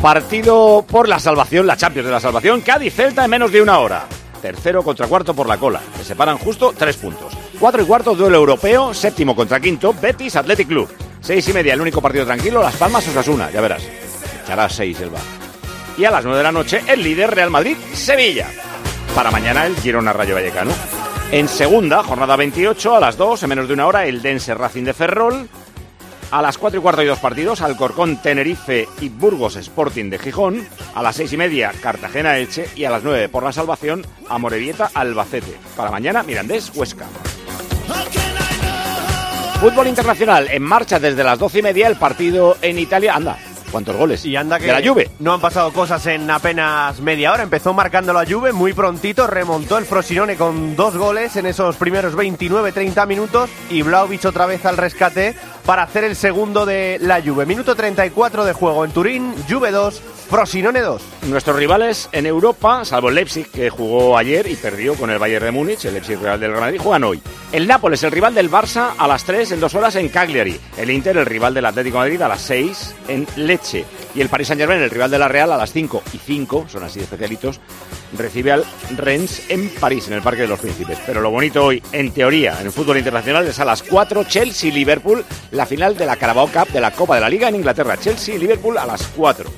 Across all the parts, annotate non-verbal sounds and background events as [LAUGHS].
Partido por la salvación, la Champions de la salvación. Cádiz-Celta en menos de una hora. Tercero contra cuarto por la cola. Se separan justo tres puntos. Cuatro y cuarto, duelo europeo. Séptimo contra quinto, Betis Athletic Club. Seis y media, el único partido tranquilo, Las Palmas Osasuna. Ya verás. Echará seis el bar. Y a las nueve de la noche, el líder Real Madrid-Sevilla. Para mañana, el Girona Rayo Vallecano. En segunda, jornada 28, a las 2, en menos de una hora, el Dense Racing de Ferrol. A las 4 y cuarto y dos partidos, Alcorcón, Tenerife y Burgos Sporting de Gijón. A las seis y media, Cartagena, Elche. Y a las 9, por la salvación, Amorebieta, Albacete. Para mañana, Mirandés, Huesca. Fútbol internacional, en marcha desde las 12 y media, el partido en Italia. Anda, ¿cuántos goles? Y anda que De la Juve. no han pasado cosas en apenas media hora. Empezó marcando la Juve muy prontito, remontó el Frosinone con dos goles en esos primeros 29-30 minutos y Vlaovic otra vez al rescate para hacer el segundo de la Juve. Minuto 34 de juego en Turín, Juve 2, Frosinone 2. Nuestros rivales en Europa, salvo Leipzig, que jugó ayer y perdió con el Bayern de Múnich, el Leipzig Real del Real Madrid, juegan hoy. El Nápoles, el rival del Barça, a las 3 en dos horas en Cagliari. El Inter, el rival del Atlético de Madrid, a las 6 en Leche. Y el Paris Saint-Germain, el rival de la Real, a las 5 y 5, son así especialitos, recibe al Rennes en París, en el Parque de los Príncipes. Pero lo bonito hoy, en teoría, en el fútbol internacional, es a las 4 Chelsea-Liverpool, la final de la Carabao Cup de la Copa de la Liga en Inglaterra. Chelsea-Liverpool a las 4.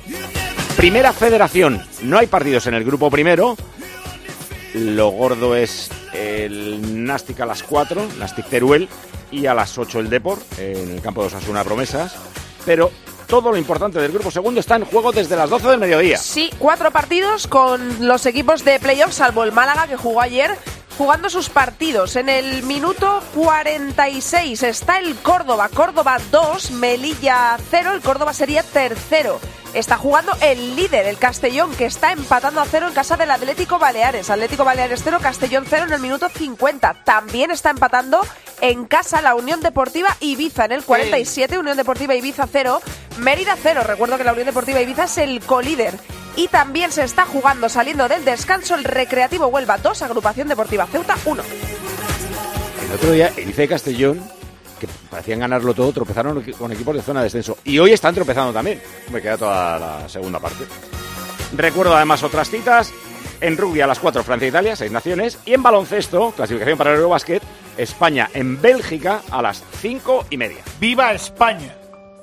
Primera federación. No hay partidos en el grupo primero. Lo gordo es el Nastic a las 4, Nastic Teruel, y a las 8 el Depor, en el campo de Osasuna Promesas. Pero todo lo importante del grupo segundo está en juego desde las 12 del mediodía. Sí, cuatro partidos con los equipos de playoff, salvo el Málaga que jugó ayer, jugando sus partidos. En el minuto 46 está el Córdoba, Córdoba 2, Melilla 0, el Córdoba sería tercero. Está jugando el líder, el Castellón, que está empatando a cero en casa del Atlético Baleares. Atlético Baleares 0, Castellón 0 en el minuto 50. También está empatando en casa la Unión Deportiva Ibiza en el 47, Unión Deportiva Ibiza 0, Mérida 0. Recuerdo que la Unión Deportiva Ibiza es el colíder. Y también se está jugando saliendo del descanso el Recreativo Huelva 2, Agrupación Deportiva Ceuta 1. El otro día, Ibiza y Castellón, que parecían ganarlo todo, tropezaron con equipos de zona de descenso. Y hoy están tropezando también. Me queda toda la segunda parte. Recuerdo además otras citas. En rugby a las 4, Francia e Italia, seis naciones. Y en baloncesto, clasificación para el Eurobasket, España en Bélgica a las 5 y media. ¡Viva España!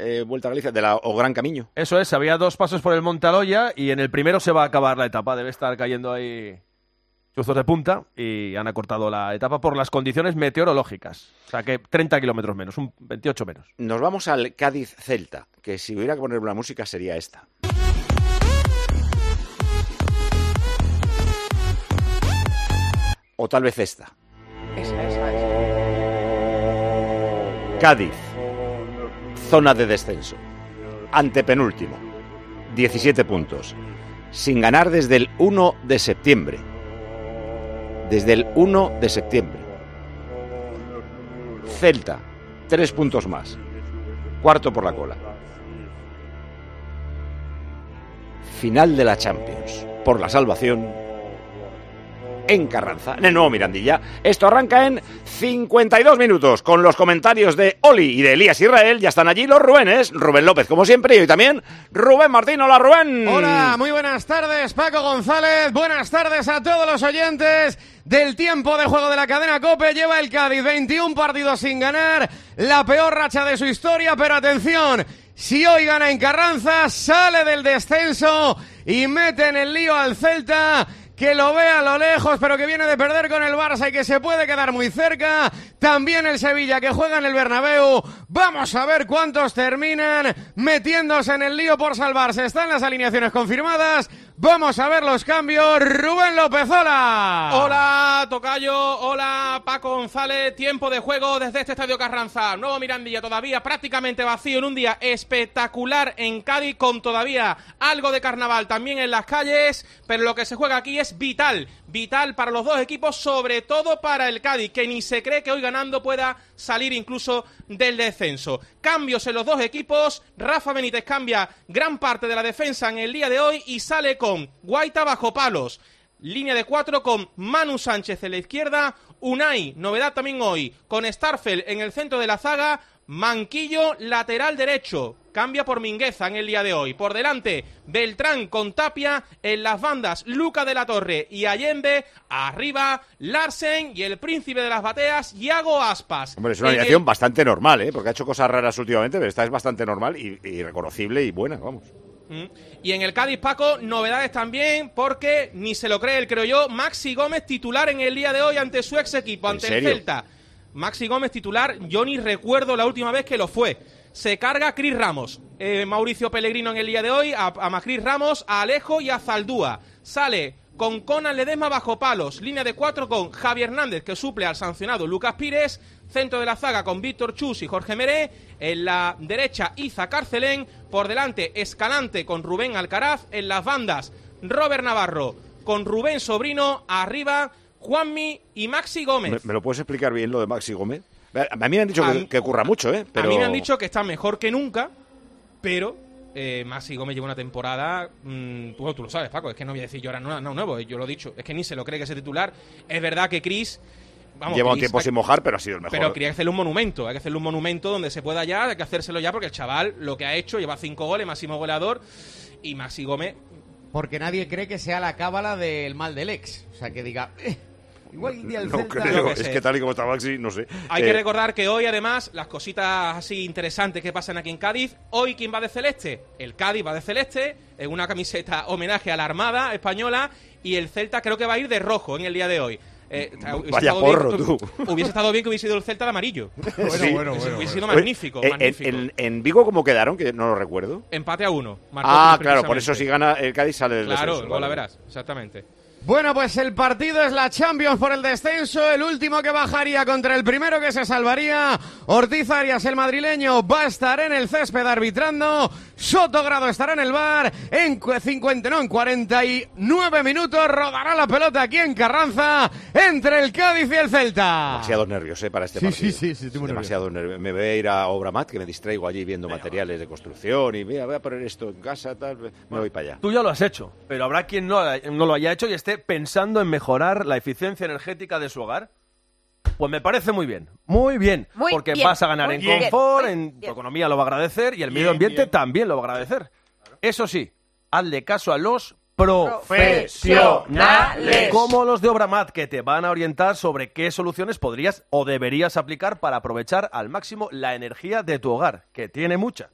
eh, Vuelta a Galicia, de la O Gran Camino? Eso es, había dos pasos por el Montaloya y en el primero se va a acabar la etapa. Debe estar cayendo ahí chuzos de punta y han acortado la etapa por las condiciones meteorológicas. O sea que 30 kilómetros menos, un 28 menos. Nos vamos al Cádiz-Celta, que si hubiera que poner una música sería esta. O tal vez esta. Esa, esa, esa. Cádiz, zona de descenso. Antepenúltimo, 17 puntos. Sin ganar desde el 1 de septiembre. Desde el 1 de septiembre. Celta, 3 puntos más. Cuarto por la cola. Final de la Champions. Por la salvación en Carranza, en el nuevo Mirandilla. Esto arranca en 52 minutos con los comentarios de Oli y de Elías Israel. Ya están allí los Rubenes, Rubén López como siempre y hoy también Rubén Martín. Hola Rubén. Hola, muy buenas tardes Paco González, buenas tardes a todos los oyentes del tiempo de juego de la cadena Cope. Lleva el Cádiz 21 partidos sin ganar, la peor racha de su historia, pero atención. Si hoy gana en Carranza, sale del descenso y mete en el lío al Celta que lo ve a lo lejos, pero que viene de perder con el Barça y que se puede quedar muy cerca. También el Sevilla, que juega en el Bernabéu. Vamos a ver cuántos terminan metiéndose en el lío por salvarse. Están las alineaciones confirmadas. Vamos a ver los cambios. Rubén Lópezola. Hola, Tocayo. Hola, Paco González. Tiempo de juego desde este estadio Carranza. Nuevo Mirandilla todavía prácticamente vacío en un día espectacular en Cádiz con todavía algo de carnaval también en las calles. Pero lo que se juega aquí es vital. Vital para los dos equipos, sobre todo para el Cádiz, que ni se cree que hoy ganando pueda salir incluso del descenso. Cambios en los dos equipos. Rafa Benítez cambia gran parte de la defensa en el día de hoy y sale con Guaita bajo palos. Línea de cuatro con Manu Sánchez en la izquierda. Unai, novedad también hoy, con Starfel en el centro de la zaga. Manquillo lateral derecho. Cambia por Mingueza en el día de hoy. Por delante, Beltrán con Tapia. En las bandas, Luca de la Torre y Allende. Arriba, Larsen y el príncipe de las bateas, Iago Aspas. Hombre, es una el- alineación bastante normal, ¿eh? Porque ha hecho cosas raras últimamente, pero esta es bastante normal y, y reconocible y buena, vamos. Mm. Y en el Cádiz, Paco, novedades también, porque ni se lo cree él, creo yo. Maxi Gómez titular en el día de hoy ante su ex equipo, ¿En ante el Celta. Maxi Gómez titular, ni recuerdo la última vez que lo fue. Se carga Cris Ramos. Eh, Mauricio Pellegrino en el día de hoy, a, a Ramos, a Alejo y a Zaldúa. Sale con Conan Ledesma bajo palos. Línea de cuatro con Javier Hernández, que suple al sancionado Lucas Pires. Centro de la zaga con Víctor Chus y Jorge Meré. En la derecha, Iza Carcelén. Por delante, Escalante con Rubén Alcaraz. En las bandas, Robert Navarro con Rubén Sobrino. Arriba, Juanmi y Maxi ¿Me, Gómez. me lo puedes explicar bien lo de Maxi Gómez? A mí me han dicho que, mí- que ocurra mucho, ¿eh? Pero... A mí me han dicho que está mejor que nunca, pero eh, Maxi Gómez lleva una temporada. mm, tú, tú lo sabes, Paco, es que no voy a decir yo ahora no, no nuevo, eh, yo lo he dicho, es que ni se lo cree que es el titular. Es verdad que Chris. Vamos, Lleva un tiempo sin mojar, pero ha sido el mejor. Pero quería hacerle un monumento, hay que hacerle un monumento donde se pueda ya, hay que hacérselo ya, porque el chaval lo que ha hecho lleva cinco goles, máximo goleador, y Maxi Gómez. Porque nadie cree que sea la cábala del mal del ex. O sea, que diga... "Eh, igual día el no Celta... creo, que es sé. que tal y como está Maxi, no sé. Hay Eh, que recordar que hoy, además, las cositas así interesantes que pasan aquí en Cádiz. Hoy, ¿quién va de celeste? El Cádiz va de celeste, en una camiseta homenaje a la Armada Española. Y el Celta creo que va a ir de rojo en el día de hoy. Eh, hubiese Vaya estado bien- porro, tú. [LAUGHS] Hubiese estado bien que hubiese ido el Celta de amarillo. [LAUGHS] Sí. hubiese sido magnífico, eh, magnífico. En, en- en Vigo, ¿cómo quedaron? Que no lo recuerdo. Empate a uno. marcó Ah, claro, por eso si gana el Cádiz sale del Claro, descenso, la verás, exactamente. Bueno, pues el partido es la Champions por el descenso. El último que bajaría contra el primero que se salvaría. Ortiz Arias, el madrileño, va a estar en el césped arbitrando. Sotogrado estará en el bar. En cu- 50, no, en 49 minutos rodará la pelota aquí en Carranza entre el Cádiz y el Celta. Demasiados nervios, ¿eh? Para este Sí, partido. sí, sí, sí, estoy muy Demasiado nervios. Me voy a ir a Obramat, que me distraigo allí viendo materiales de construcción y mira, voy a poner esto en casa, tal. Me voy para allá. Tú ya lo has hecho, pero habrá quien no, no lo haya hecho y esté pensando en mejorar la eficiencia energética de su hogar. Pues me parece muy bien, muy bien, Muy porque bien, vas a ganar muy en bien, confort, en tu economía lo va a agradecer y el medio ambiente también lo va a agradecer. Eso sí, hazle caso a los profesionales, como los de Obramat, que te van a orientar sobre qué soluciones podrías o deberías aplicar para aprovechar al máximo la energía de tu hogar, que tiene mucha.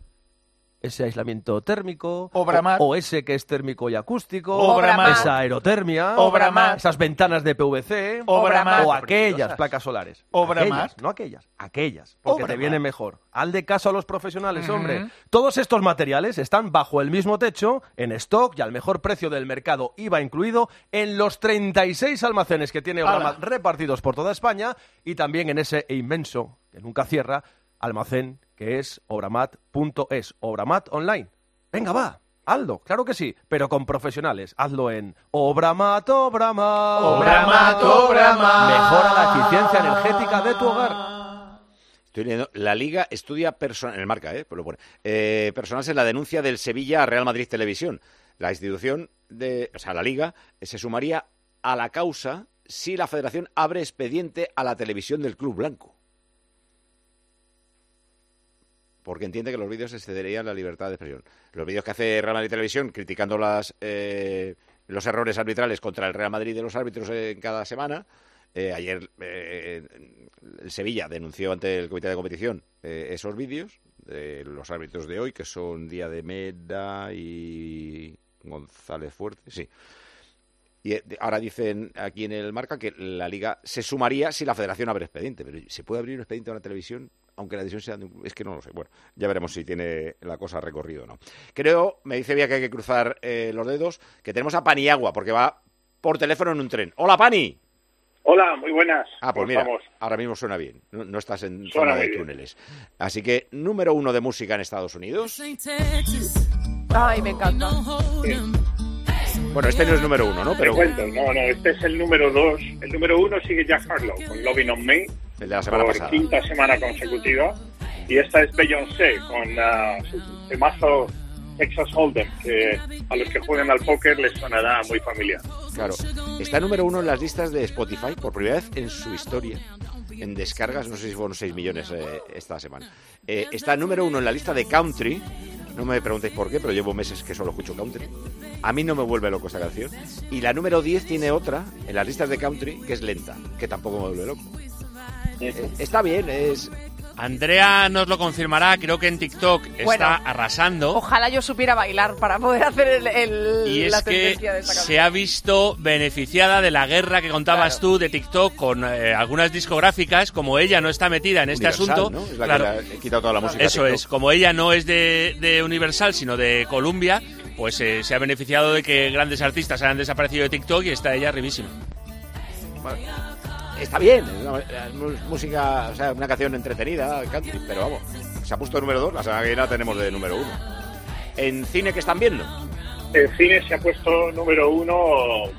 Ese aislamiento térmico, Obramat. o, o ese que es térmico y acústico, Obramat. esa aerotermia, Obramat. esas ventanas de PVC, Obramat. o aquellas placas solares. Aquellas, no aquellas, aquellas, porque te Obramat. viene mejor. Al de caso a los profesionales, hombre. Todos estos materiales están bajo el mismo techo, en stock y al mejor precio del mercado, IVA incluido, en los 36 almacenes que tiene Obramat repartidos por toda España y también en ese inmenso, que nunca cierra, almacén que es obramat.es, Obramat Online. Venga, va, hazlo, claro que sí, pero con profesionales. Hazlo en Obramat, Obramat. Obramat, Obramat. Mejora la eficiencia energética de tu hogar. Estoy leyendo. La Liga estudia personal. En el marca, ¿eh? Pues lo. Eh, personas en la denuncia del Sevilla a Real Madrid Televisión. La institución de. O sea, la Liga eh, se sumaría a la causa si la federación abre expediente a la televisión del Club Blanco. Porque entiende que los vídeos excederían la libertad de expresión. Los vídeos que hace Real Madrid Televisión criticando eh, los errores arbitrales contra el Real Madrid de los árbitros en cada semana. eh, ayer eh, Sevilla denunció ante el comité de competición eh, esos vídeos de los árbitros de hoy, que son Día de Meda y González Fuerte, sí. Y eh, ahora dicen aquí en el marca que la liga se sumaría si la federación abre expediente, pero ¿se puede abrir un expediente a una televisión? Aunque la decisión sea... de un- Es que no lo sé. Bueno, ya veremos si tiene la cosa recorrido o no. Creo, me dice Vía que hay que cruzar eh, los dedos, que tenemos a Paniagua, porque va por teléfono en un tren. ¡Hola, Pani! Hola, muy buenas. Ah, pues ¿Cómo mira, ahora mismo suena bien. No, no estás en Suena zona de bien. túneles. Así que, número uno de música en Estados Unidos. Ay, me encanta. Bueno, este no es número uno, ¿no? Te Pero cuento, no, no, este es el número dos. El número uno sigue Jack Harlow con Loving on Me el de la semana por pasada. quinta semana consecutiva. Y esta es Beyoncé con ah, su temazo Texas Hold'em, que a los que juegan al póker les sonará muy familiar. Claro. Está número uno en las listas de Spotify por primera vez en su historia. En descargas, no sé si fueron 6 millones eh, esta semana. Eh, está número uno en la lista de country. No me preguntéis por qué, pero llevo meses que solo escucho country. A mí no me vuelve loco esta canción. Y la número 10 tiene otra en las listas de country que es lenta, que tampoco me vuelve loco. Eh, está bien, es. Andrea nos lo confirmará, creo que en TikTok Bueno. está arrasando. Ojalá yo supiera bailar para poder hacer el, el- Y la es que tendencia de esta se ha visto beneficiada de la guerra que contabas tú de TikTok con eh, algunas discográficas, como ella no está metida en este Universal, asunto. ¿no? Es la claro, que quitado toda la música. eso es, como ella no es de, de Universal, sino de Columbia, pues eh, se ha beneficiado de que grandes artistas hayan desaparecido de TikTok y está ella arribísima. Está bien, es una, es música, o sea, una canción entretenida, country, pero vamos, se ha puesto número 2, la semana que viene la tenemos de número 1. ¿En cine que están viendo? En cine se ha puesto número uno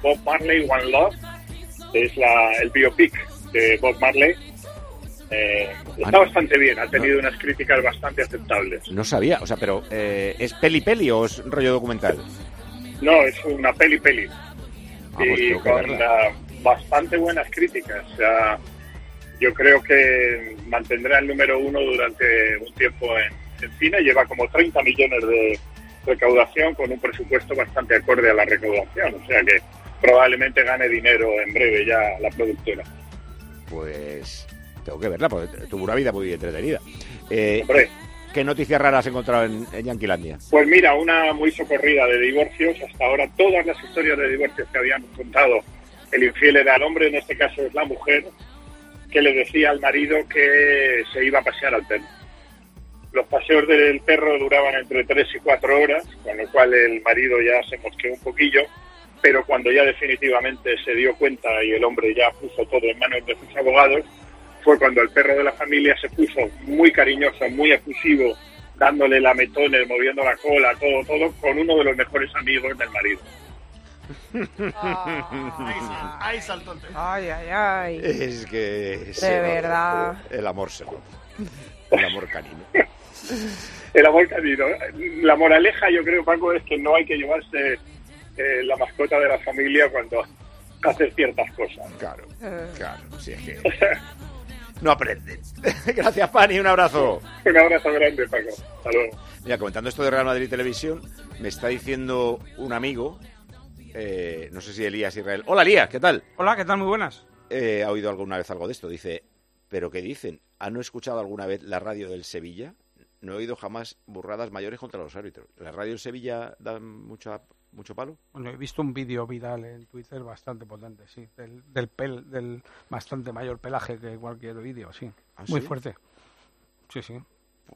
Bob Marley One Love, que es la, el biopic de Bob Marley. Eh, está Ah, bastante bien, ha tenido unas críticas bastante aceptables. No sabía, o sea, pero eh, ¿es peli peli o es rollo documental? No, es una peli peli. Ah, pues y con verla. Bastante buenas críticas. O sea, yo creo que mantendrá el número uno durante un tiempo en, en cine. Lleva como 30 millones de recaudación con un presupuesto bastante acorde a la recaudación. O sea que probablemente gane dinero en breve ya la productora. Pues tengo que verla, porque tuvo una vida muy entretenida. Eh, Hombre. ¿Qué noticias raras has encontrado en, en Yanquilandia? Pues mira, una muy socorrida de divorcios. Hasta ahora todas las historias de divorcios que habíamos contado, el infiel era el hombre, en este caso es la mujer, que le decía al marido que se iba a pasear al perro. Los paseos del perro duraban entre 3 y 4 horas, con lo cual el marido ya se mosqueó un poquillo, pero cuando ya definitivamente se dio cuenta y el hombre ya puso todo en manos de sus abogados, fue cuando el perro de la familia se puso muy cariñoso, muy efusivo, dándole lametones, moviendo la cola, todo, todo, con uno de los mejores amigos del marido. Ahí saltó el tema. Ay, ay, ay. Es que... De se nota. verdad. El amor se nota. El amor canino. El amor canino. La moraleja, yo creo, Paco, es que no hay que llevarse eh, la mascota de la familia cuando hace ciertas cosas. Claro, claro, sí es que... No aprenden. [LAUGHS] Gracias, Pani, un abrazo. Un abrazo grande, Paco. Hasta luego. Mira, comentando esto de Real Madrid Televisión, me está diciendo un amigo, eh, no sé si Elías Israel. Hola, Elías, ¿qué tal? Hola, ¿qué tal? Muy buenas. Eh, ¿Ha oído alguna vez algo de esto? Dice, ¿pero qué dicen? ¿Han escuchado alguna vez la radio del Sevilla? No he oído jamás burradas mayores contra los árbitros. ¿La radio del Sevilla da mucha, mucho palo? Bueno, he visto un vídeo viral en Twitter bastante potente, sí, del, del pel, del bastante mayor pelaje que cualquier vídeo, sí. ¿Ah, Muy sí? fuerte. Sí, sí.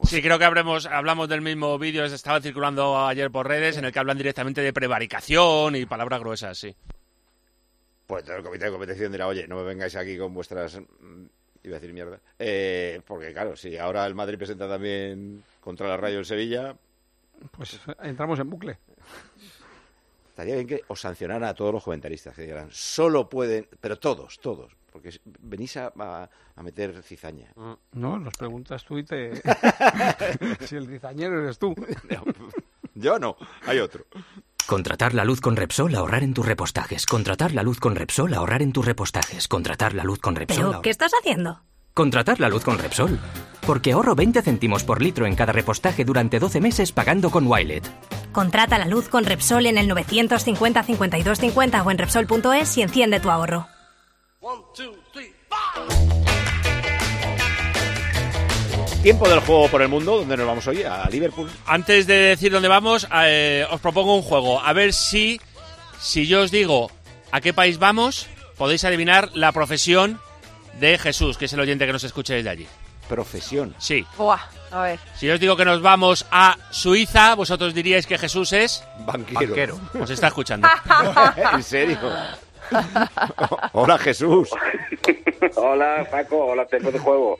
Sí, creo que habremos, hablamos del mismo vídeo, se estaba circulando ayer por redes, en el que hablan directamente de prevaricación y palabras gruesas, sí. Pues el comité de competición dirá, oye, no me vengáis aquí con vuestras... mm, Iba a decir mierda. Eh, porque claro, si ahora el Madrid presenta también contra la radio del Sevilla, Pues entramos en bucle. estaría bien que os sancionaran a todos los comentaristas, que digan, solo pueden, pero todos, todos, porque venís a, a- a meter cizaña. No, nos preguntas tú y te... [LAUGHS] si el cizañero eres tú. [LAUGHS] Yo no, hay otro. Contratar la luz con Repsol, ahorrar en tus repostajes. Contratar la luz con Repsol, ahorrar en tus repostajes. Contratar la luz con Repsol. ¿Pero ahor- qué estás haciendo? Contratar la luz con Repsol. Porque ahorro 20 céntimos por litro en cada repostaje durante 12 meses pagando con Wilet. Contrata la luz con Repsol en el 950 52 50 o en Repsol.es y enciende tu ahorro. Tiempo del juego por el mundo, ¿dónde nos vamos hoy? A Liverpool. Antes de decir dónde vamos, eh, os propongo un juego. A ver si, si yo os digo a qué país vamos, podéis adivinar la profesión de Jesús, que es el oyente que nos escuche desde allí. Profesión. Sí. Buah, a ver. Si yo os digo que nos vamos a Suiza, vosotros diríais que Jesús es... Banquero. Banquero. Os está escuchando. [LAUGHS] [LAUGHS] ¿En serio? [LAUGHS] Hola, Jesús. Hola, Paco. Hola, tiempo de juego.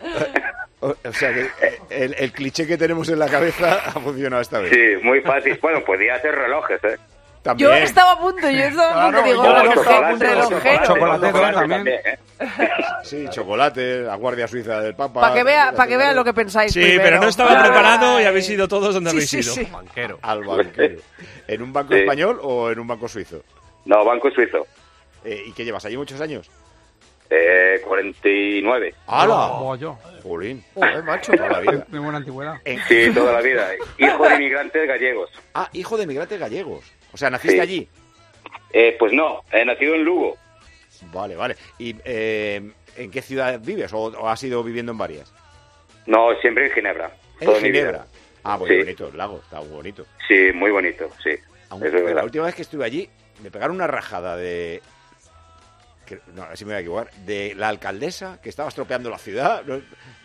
O, sea que eh, el, el cliché que tenemos en la cabeza ha funcionado esta vez. Sí, muy fácil. Bueno, podía ser relojes, ¿eh? También. Yo estaba a punto, yo estaba a punto, digo, relojero. Chocolate también. ¿eh? Sí, chocolate, la Guardia Suiza del Papa. Para que vea, para que vea lo que pensáis Sí, primero. pero no estaba Ay. preparado y habéis ido todos donde Sí, habéis sí, ido. sí. Banquero. Al banquero. [LAUGHS] ¿En un banco Sí. español o en un banco suizo? No, Banco Suizo. Eh, ¿Y qué llevas allí muchos años? Eh, 49. ¡Hala! Como yo. Jolín. Joder, macho. Toda la vida. De buena antigüedad. En- Sí, toda la vida. Hijo de inmigrantes gallegos. Ah, hijo de migrantes gallegos. O sea, naciste Sí. allí. Eh, pues no, he nacido en Lugo. Vale, vale. ¿Y eh, en qué ciudad vives? ¿O, o has ido viviendo en varias? No, siempre en Ginebra. En. Ginebra. Ah, muy Sí. bonito el lago, está muy bonito. Sí, muy bonito, sí. Aunque es la verdad. última vez que estuve allí, me pegaron una rajada de. No, así me voy a equivocar. De la alcaldesa que estaba estropeando la ciudad.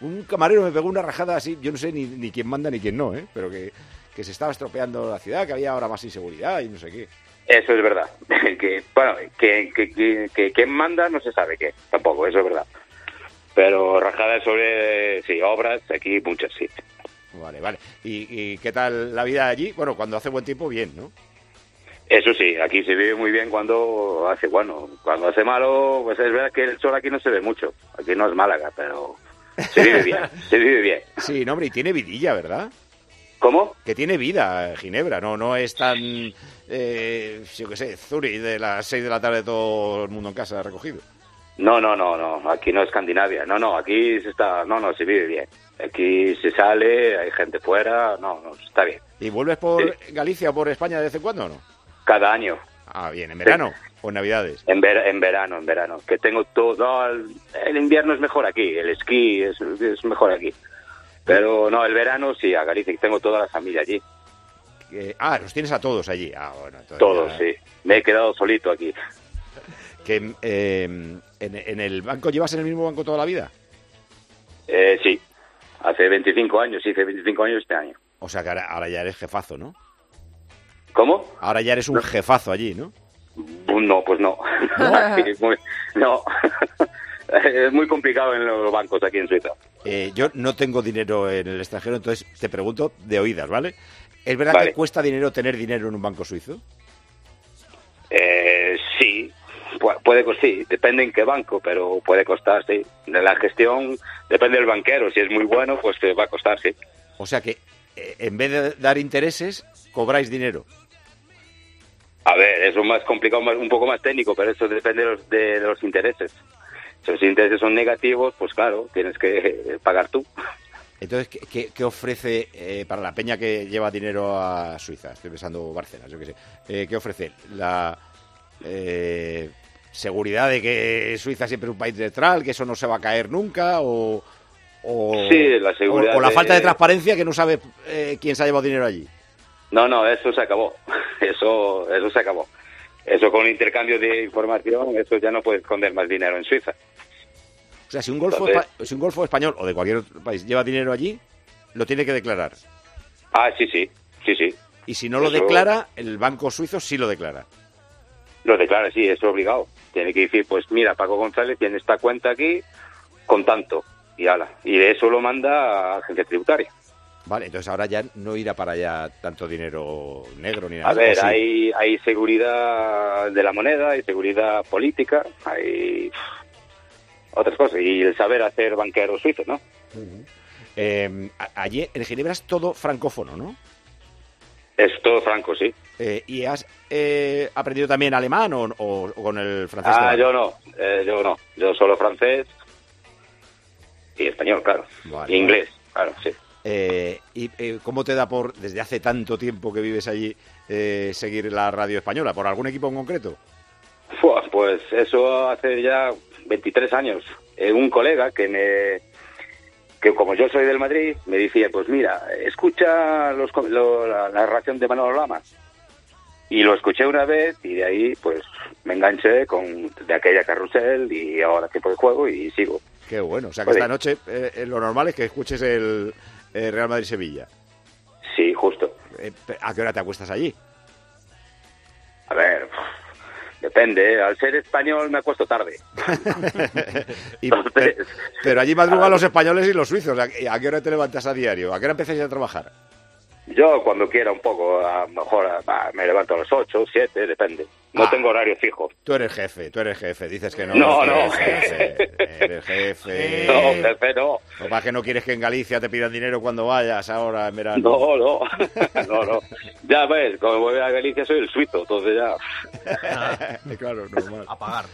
Un camarero me pegó una rajada así. Yo no sé ni, ni quién manda ni quién no, ¿eh? Pero que, que se estaba estropeando la ciudad, que había ahora más inseguridad y no sé qué. Eso es verdad. [LAUGHS] que, bueno, que, que, que, que quién manda no se sabe qué, tampoco, eso es verdad. Pero rajadas sobre, sí, obras, aquí muchas, sí. Vale, vale. ¿Y, y qué tal la vida allí? Bueno, cuando hace buen tiempo, bien, ¿no? Eso sí, aquí se vive muy bien cuando hace bueno. Cuando hace malo, pues es verdad que el sol aquí no se ve mucho. Aquí no es Málaga, pero se vive bien, [LAUGHS] se vive bien. Sí, no, hombre, y tiene vidilla, ¿verdad? ¿Cómo? Que tiene vida Ginebra, no, no es tan, eh, yo qué sé, Zurich de las 6 de la tarde todo el mundo en casa recogido. No, no, no, no, aquí no es Escandinavia. No, no, aquí se está, no, no, se vive bien. Aquí se sale, hay gente fuera, no, no, está bien. ¿Y vuelves por Galicia o por España de vez en cuando o no? Cada año. Ah, bien, ¿en verano o en Navidades? En, ver- en verano, en verano. Que tengo todo. no, el, el invierno es mejor aquí, el esquí es, es mejor aquí. Pero no, el verano sí, a Galicia, tengo toda la familia allí. Que- ah, los tienes a todos allí. Ah, bueno, Todos, ya- sí. Me he quedado solito aquí. Que, eh, en, en el banco llevas en el mismo banco toda la vida? Eh, sí, hace 25 años, sí, hace 25 años este año. O sea que ahora, ahora ya eres jefazo, ¿no? ¿Cómo? Ahora ya eres un jefazo allí, ¿no? No, pues no. [LAUGHS] No. [LAUGHS] [LAUGHS] es muy complicado en los bancos aquí en Suiza. Eh, yo no tengo dinero en el extranjero, entonces te pregunto de oídas, ¿vale? ¿Es verdad Vale. que cuesta dinero tener dinero en un banco suizo? Eh, sí, pu- puede costar, sí, depende en qué banco, pero puede costar, sí. De la gestión depende del banquero, si es muy bueno, pues te va a costar, sí. O sea que eh, en vez de dar intereses, cobráis dinero. A ver, eso es más complicado, más- un poco más técnico, pero eso depende de los, de los intereses. Si los intereses son negativos, pues claro, tienes que eh, pagar tú. Entonces, ¿qué, ofrece eh, para la peña que lleva dinero a Suiza? Estoy pensando Barcelona, yo qué sé. Eh, ¿Qué ofrece? La eh, seguridad de que Suiza siempre es un país neutral, que eso no se va a caer nunca, o, o, Sí, la seguridad o- o la de- falta de transparencia que no sabe eh, quién se ha llevado dinero allí. No, no, eso se acabó. [LAUGHS] Eso, eso se acabó. Eso con intercambio de información, eso ya no puede esconder más dinero en Suiza. O sea, si un golfo, Entonces- si un golfo español o de cualquier otro país lleva dinero allí, lo tiene que declarar. Ah, sí, sí, sí, sí. Y si no lo declara, el banco suizo sí lo declara. Lo declara, sí, es obligado. Tiene que decir, pues mira, Paco González tiene esta cuenta aquí con tanto. Y ala. Y de eso lo manda a agencia tributaria. Vale, entonces ahora ya no irá para allá tanto dinero negro ni nada. A ver, hay, hay seguridad de la moneda, hay seguridad política, hay otras cosas. Y el saber hacer banquero suizo, ¿no? Eh, allí en Ginebra es todo francófono, ¿no? Es todo franco, sí. Eh, ¿Y has eh, aprendido también alemán o, o- o con el francés? Ah, yo no, eh, yo no. Yo solo francés y español, claro. Vale. Y inglés, claro, sí. Eh, ¿Y eh, cómo te da por, desde hace tanto tiempo que vives allí, eh, seguir la radio española? ¿Por algún equipo en concreto? Pues eso hace ya 23 años. Eh, un colega que me que como yo soy del Madrid, me decía, pues mira, escucha los, lo- la, narración de Manolo Lama. Y lo escuché una vez y de ahí pues me enganché con de aquella carrusel y ahora tipo de juego y sigo. Qué bueno. O sea que Oye. esta noche lo normal es que escuches el eh, Real Madrid-Sevilla. Sí, justo. Eh, ¿A qué hora te acuestas allí? A ver, depende. ¿eh? Al ser español me acuesto tarde. [LAUGHS] Y- pero, pero allí madrugan los españoles y los suizos. ¿A, qué- a qué hora te levantas a diario? ¿A qué hora empezáis a trabajar? Yo cuando quiera un poco, a lo mejor ah, me levanto a las 8, 7, depende. No Ah. tengo horario fijo. Tú eres jefe, tú eres jefe. Dices que no. No, no. Eres jefe. Eres jefe. [LAUGHS] No, jefe, no. Lo es que no quieres que en Galicia te pidan dinero cuando vayas ahora en verano. No, no, [LAUGHS] no, no. Ya ves, como voy a Galicia soy el suizo, entonces ya... [LAUGHS] claro, normal. A pagar.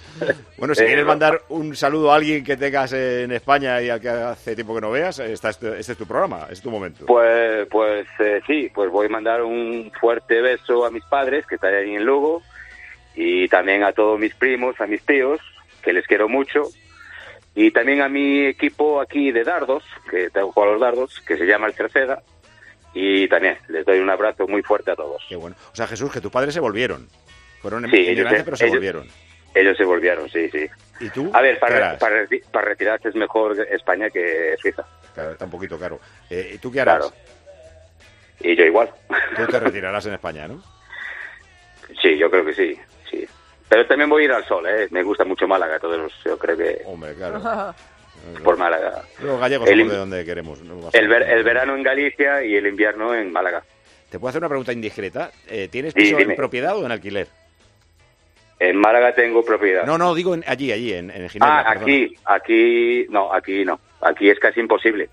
Bueno, si Eh, quieres mandar un saludo a alguien que tengas en España y al que hace tiempo que no veas, esta este es tu programa, es tu momento. Pues, pues eh, sí, pues voy a mandar un fuerte beso a mis padres, que están ahí en Lugo, y también a todos mis primos, a mis tíos, que les quiero mucho, y también a mi equipo aquí de dardos, que tengo jugado a los dardos, que se llama el Cerceda, y también les doy un abrazo muy fuerte a todos. Qué bueno. O sea, Jesús, que tus padres se volvieron. Fueron Sí, ellos pero se ellos- volvieron. Ellos se volvieron, sí, sí. ¿Y tú? A ver, ¿Qué para, para retirarse es mejor España que Suiza. Claro, está un poquito caro. Eh, ¿Y tú qué harás? Claro. Y yo igual. Tú te [LAUGHS] retirarás en España, ¿no? Sí, yo creo que sí, sí. Pero también voy a ir al sol, ¿eh? Me gusta mucho Málaga, todos los, yo creo que Hombre, claro. [LAUGHS] por Málaga. Los gallegos El- somos de donde queremos. no El, ver- el verano en Galicia y el invierno en Málaga. ¿Te puedo hacer una pregunta indiscreta? Eh, ¿Tienes Sí, piso en propiedad o en alquiler? En Málaga tengo propiedad. No, no, digo en- allí, allí, en, en Ginebra. ah, perdona. aquí, aquí, no, aquí no. Aquí es casi imposible.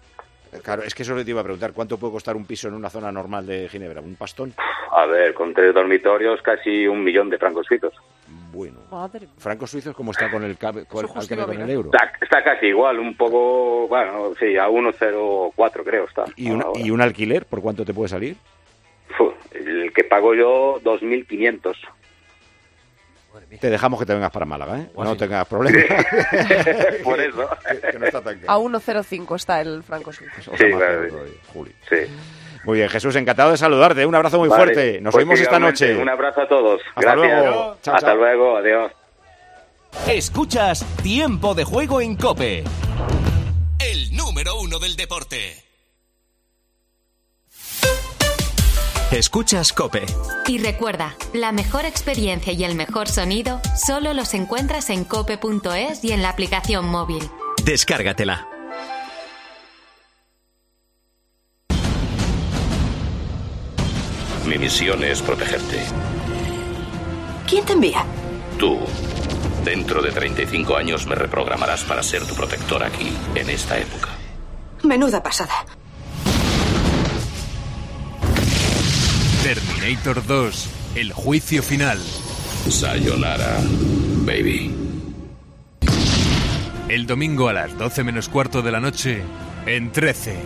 Claro, es que eso te iba a preguntar. ¿Cuánto puede costar un piso en una zona normal de Ginebra? ¿Un pastón? A ver, con tres dormitorios, casi un millón de francos suizos. Bueno. Madre. ¿Francos suizos cómo está con el, cab- con, Eso al justo cambio iba a con el euro? Está, está casi igual, un poco, bueno, sí, a 1,04 creo está. ¿Y un, ahora. ¿Y un alquiler por cuánto te puede salir? Fu, el que pago yo, 2.500. Te dejamos que te vengas para Málaga, ¿eh? No tengas problemas. [LAUGHS] Por eso. que, que no está tan A caro. 1.05 está el franco suizo. Sí, claro. todavía, Juli. Sí. Muy bien, Jesús, encantado de saludarte. Un abrazo muy Vale, fuerte. Nos pues vemos esta noche. Un abrazo a todos. Hasta Gracias. luego. Chao, Hasta chao. luego. Adiós. Escuchas Tiempo de Juego en Cope. El número uno del deporte. Escuchas Cope. Y recuerda, la mejor experiencia y el mejor sonido solo los encuentras en cope.es y en la aplicación móvil. Descárgatela. Mi misión es protegerte. ¿Quién te envía? Tú, dentro de 35 años, me reprogramarás para ser tu protector aquí, en esta época. Menuda pasada. Terminator 2, el juicio final. Sayonara, baby. El domingo a las 12 menos cuarto de la noche, en 13.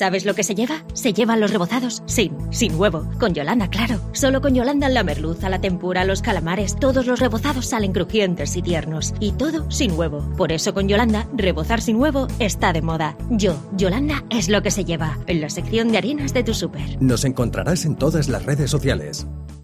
¿Sabes lo que se lleva? Se llevan los rebozados sin, sin huevo. Con Yolanda, claro. Solo con Yolanda la merluza, la tempura, los calamares, todos los rebozados salen crujientes y tiernos. Y todo sin huevo. Por eso con Yolanda, rebozar sin huevo está de moda. Yo, Yolanda, es lo que se lleva. En la sección de harinas de tu súper. Nos encontrarás en todas las redes sociales.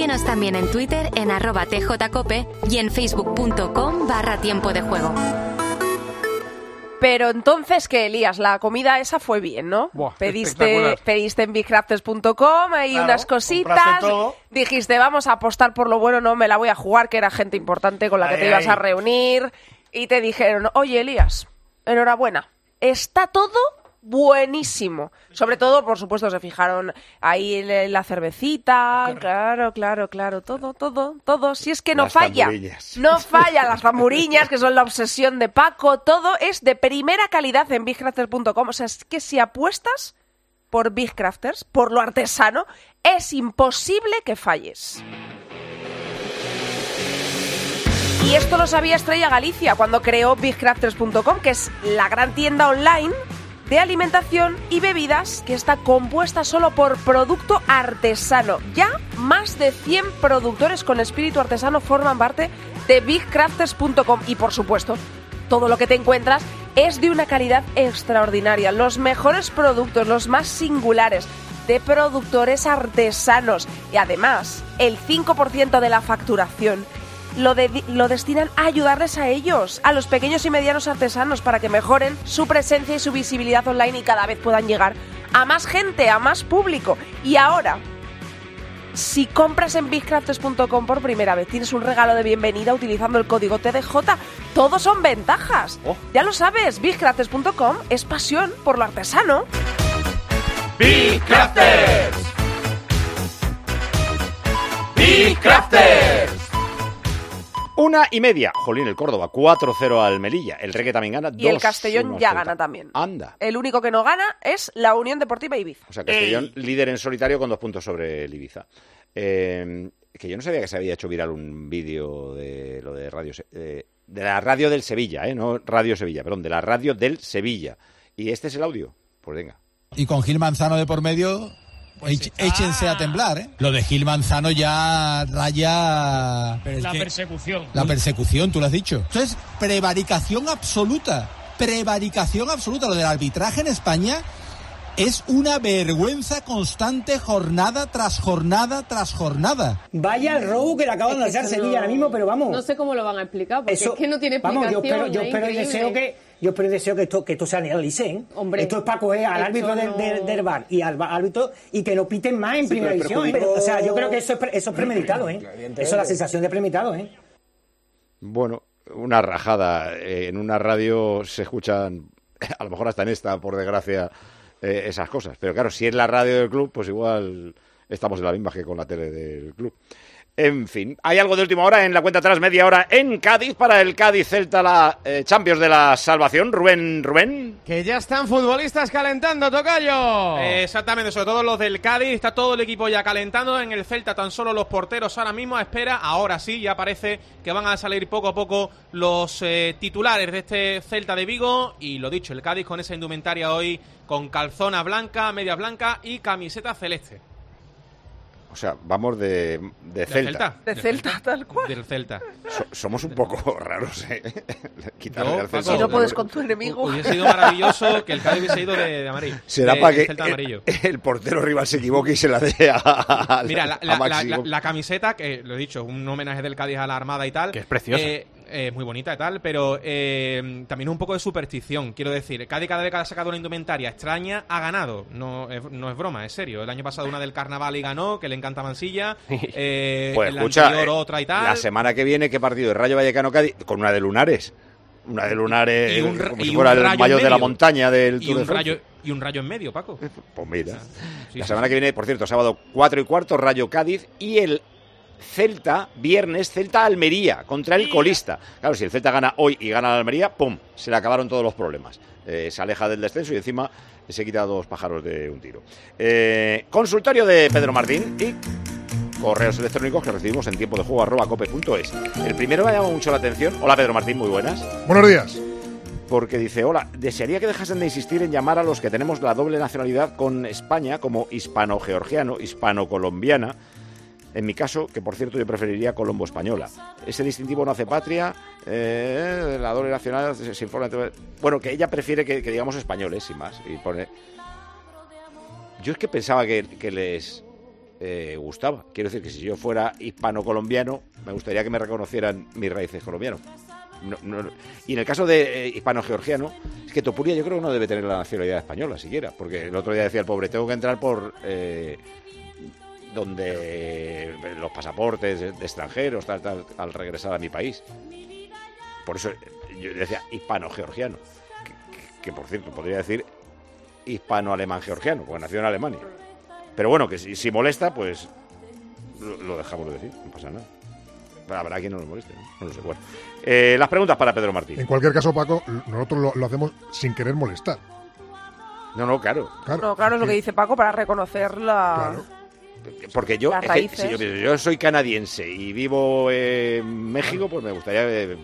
Síguenos también en Twitter en arroba tjcope y en facebook.com barra tiempo de juego. Pero entonces, ¿qué, Elías? La comida esa fue bien, ¿no? Buah, pediste, pediste en bigcrafters.com, ahí Claro, unas cositas. todo. Dijiste, vamos a apostar por lo bueno, no me la voy a jugar, que era gente importante con la que Ahí, te ibas a reunir. Y te dijeron, oye, Elías, enhorabuena. Está todo buenísimo. Sobre todo, por supuesto, se fijaron ahí en la cervecita. Claro, claro, claro. Todo, todo, todo. Si es que no Las falla. No [LAUGHS] falla las zamuriñas, que son la obsesión de Paco. Todo es de primera calidad en bigcrafters.com. O sea, es que si apuestas por Big Crafters, por lo artesano, es imposible que falles. Y esto lo sabía Estrella Galicia cuando creó bigcrafters.com, que es la gran tienda online de alimentación y bebidas que está compuesta solo por producto artesano. Ya más de 100 productores con espíritu artesano forman parte de bigcrafters.com y por supuesto, todo lo que te encuentras es de una calidad extraordinaria. Los mejores productos, los más singulares de productores artesanos y además el 5% de la facturación lo, de- lo destinan a ayudarles a ellos, a los pequeños y medianos artesanos, para que mejoren su presencia y su visibilidad online y cada vez puedan llegar a más gente, a más público. Y ahora, si compras en bigcrafters.com por primera vez, tienes un regalo de bienvenida utilizando el código TDJ. Todos son ventajas. Ya lo sabes, bigcrafters.com es pasión por lo artesano. Big Crafters. Una y media. Jolín, el Córdoba. 4-0 al Melilla. El Reggae también gana. Y el 2-1 Castellón ya Celta. gana también. Anda. El único que no gana es la Unión Deportiva Ibiza. O sea, Castellón líder en solitario con dos puntos sobre el Ibiza. Eh, que yo no sabía que se había hecho viral un vídeo de lo de radio Se- eh, de la radio del Sevilla, ¿eh? no Radio Sevilla, perdón, de la radio del Sevilla. ¿Y este es el audio? Pues venga. Y con Gil Manzano de por medio, éch- échense a temblar, ¿eh? Lo de Gil Manzano ya raya... La que- persecución. La persecución, tú lo has dicho. Esto es prevaricación absoluta. Prevaricación absoluta. Lo del arbitraje en España es una vergüenza constante jornada tras jornada tras jornada. Vaya el robo que le acaban de hacer Sevilla ahora mismo, pero vamos. No sé cómo lo van a explicar, porque Eso- es que no tiene Vamos, yo explicación. espero, yo es espero y deseo que, yo espero y deseo que esto, que esto se analice, ¿eh? Hombre, esto es para coger al árbitro del, no- del, del VAR y al árbitro y que lo piten más en Sí, primera pero división. ¿eh? O sea, yo creo que eso es, pre- eso es premeditado, ¿eh? Eso es la sensación de premeditado, ¿eh? Bueno, una rajada. Eh, En una radio se escuchan, a lo mejor hasta en esta, por desgracia, eh, esas cosas. Pero claro, si es la radio del club, pues igual estamos en la misma que con la tele del club. En fin, hay algo de última hora en la cuenta atrás, media hora en Cádiz para el Cádiz Celta, la eh, Champions de la Salvación. Rubén, Rubén. Que ya están futbolistas calentando, Tocayo. Exactamente, sobre todo los del Cádiz. Está todo el equipo ya calentando. En el Celta tan solo los porteros ahora mismo a espera. Ahora sí, ya parece que van a salir poco a poco los eh, titulares de este Celta de Vigo. Y lo dicho, el Cádiz con esa indumentaria hoy con calzona blanca, media blanca y camiseta celeste. O sea, vamos de, de Celta. De Celta, tal cual. Del Celta. So- somos un poco [LAUGHS] raros, ¿eh? [LAUGHS] Quitarle al Celta Si no puedes con tu enemigo. Hubiese sido maravilloso que el Cádiz hubiese ido de, de amarillo. Será de- para que Celta de amarillo. el, [LAUGHS] el portero rival se equivoque y se la dé a, a- Mira, la, a la- la- camiseta, que lo he dicho, un homenaje del Cádiz a la Armada y tal. Que es preciosa. Es muy bonita y tal, pero eh, también un poco de superstición. Quiero decir, Cádiz cada vez que ha sacado una indumentaria extraña ha ganado. No es, no es broma, es serio. El año pasado una del Carnaval y ganó, que le encanta Mansilla. [LAUGHS] Eh, Pues el escucha, anterior eh, otra y tal. la semana que viene, ¿qué partido? de Rayo Vallecano Cádiz con una de Lunares. Una de Lunares, Y un como y si fuera el mayor de la montaña del y Tour de rayo. Y un rayo en medio, Paco. Pues mira. Sí, la sí, semana sí. que viene, por cierto, sábado 4 y cuarto, Rayo Cádiz y el Celta, viernes, Celta Almería contra el colista. Claro, si el Celta gana hoy y gana la Almería, ¡pum! Se le acabaron todos los problemas. Eh, se aleja del descenso y encima se quita dos pájaros de un tiro. Eh, consultorio de Pedro Martín y correos electrónicos que recibimos en tiempo de juego arroba cope.es. El primero me ha llamado mucho la atención. Hola Pedro Martín, muy buenas. Buenos días. Porque dice, hola, desearía que dejasen de insistir en llamar a los que tenemos la doble nacionalidad con España como hispano-georgiano, hispano-colombiana. En mi caso, que por cierto yo preferiría colombo-española. Ese distintivo no hace patria, eh, la doble nacionalidad se, se informa... Bueno, que ella prefiere que, digamos españoles, sin más. Y pone... Yo es que pensaba que, que les eh, gustaba. Quiero decir que si yo fuera hispano-colombiano, me gustaría que me reconocieran mis raíces colombianas. no- no- y en el caso de eh, hispano-georgiano, es que Topuria yo creo que no debe tener la nacionalidad española siquiera, porque el otro día decía el pobre, tengo que entrar por eh, donde los pasaportes de, extranjeros, tal, tal, al regresar a mi país. Por eso yo decía hispano-georgiano, que, que- que, por cierto podría decir hispano-alemán-georgiano, porque nació en Alemania. Pero bueno, que si, si molesta, pues lo, lo dejamos de decir, no pasa nada. Habrá quien no lo moleste, ¿no? No lo sé. Bueno, Eh, las preguntas para Pedro Martín. En cualquier caso, Paco, nosotros lo, lo hacemos sin querer molestar. No, no, claro. No, claro, es lo que dice Paco para reconocer la... Porque yo, que si yo, yo soy canadiense y vivo en México, pues me gustaría. eh,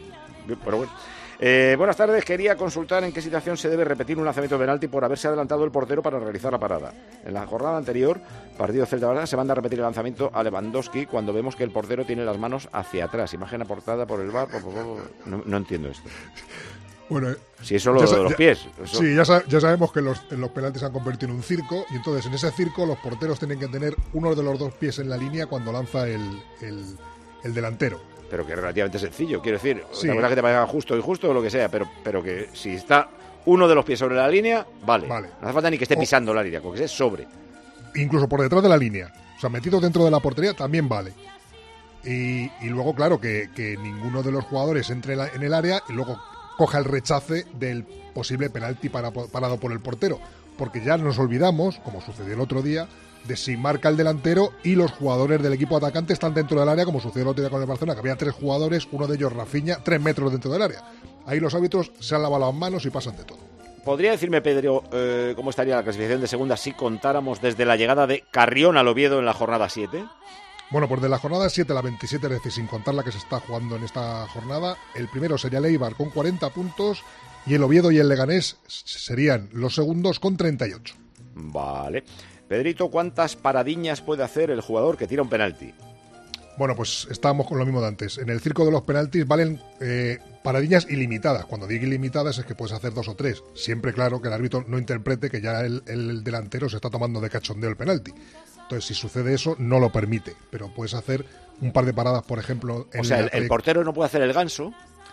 pero bueno. Eh, buenas tardes, quería consultar en qué situación se debe repetir un lanzamiento de penalti por haberse adelantado el portero para realizar la parada. En la jornada anterior, partido Celta Barça, se manda a repetir el lanzamiento a Lewandowski cuando vemos que el portero tiene las manos hacia atrás. Imagen aportada por el No, no entiendo esto. Bueno, Si eso lo ya de los ya- pies. eso- Sí, ya, ya sabemos que los, los penaltis se han convertido en un circo y entonces en ese circo los porteros tienen que tener uno de los dos pies en la línea cuando lanza el, el- el delantero. pero que es relativamente sencillo. Quiero decir, Sí. una cosa que te parezca justo y justo o lo que sea, pero, pero que si está uno de los pies sobre la línea, vale. Vale. No hace falta ni que esté pisando la línea, con que esté sobre. incluso por detrás de la línea. O sea, metido dentro de la portería también vale. Y, y luego, claro, que, que ninguno de los jugadores entre en la- en el área y luego coja el rechace del posible penalti para, parado por el portero. Porque ya nos olvidamos, como sucedió el otro día, de si marca el delantero y los jugadores del equipo atacante están dentro del área, como sucedió el otro día con el Barcelona, que había tres jugadores, uno de ellos Rafinha, tres metros dentro del área. Ahí los árbitros se han lavado manos y pasan de todo. ¿Podría decirme, Pedro, eh, cómo estaría la clasificación de segunda si contáramos desde la llegada de Carrión al Oviedo en la jornada 7? Bueno, pues de la jornada 7 a la 27, es decir, sin contar la que se está jugando en esta jornada, el primero sería el Eibar con 40 puntos y el Oviedo y el Leganés serían los segundos con 38. Vale. Pedrito, ¿cuántas paradiñas puede hacer el jugador que tira un penalti? Bueno, pues estábamos con lo mismo de antes. En el circo de los penaltis valen eh, paradiñas ilimitadas. Cuando digo ilimitadas es que puedes hacer dos o tres. Siempre claro que el árbitro no interprete que ya el, el delantero se está tomando de cachondeo el penalti. Entonces, si sucede eso, no lo permite. Pero puedes hacer un par de paradas, por ejemplo. en O sea, el, portero no puede hacer el ganso.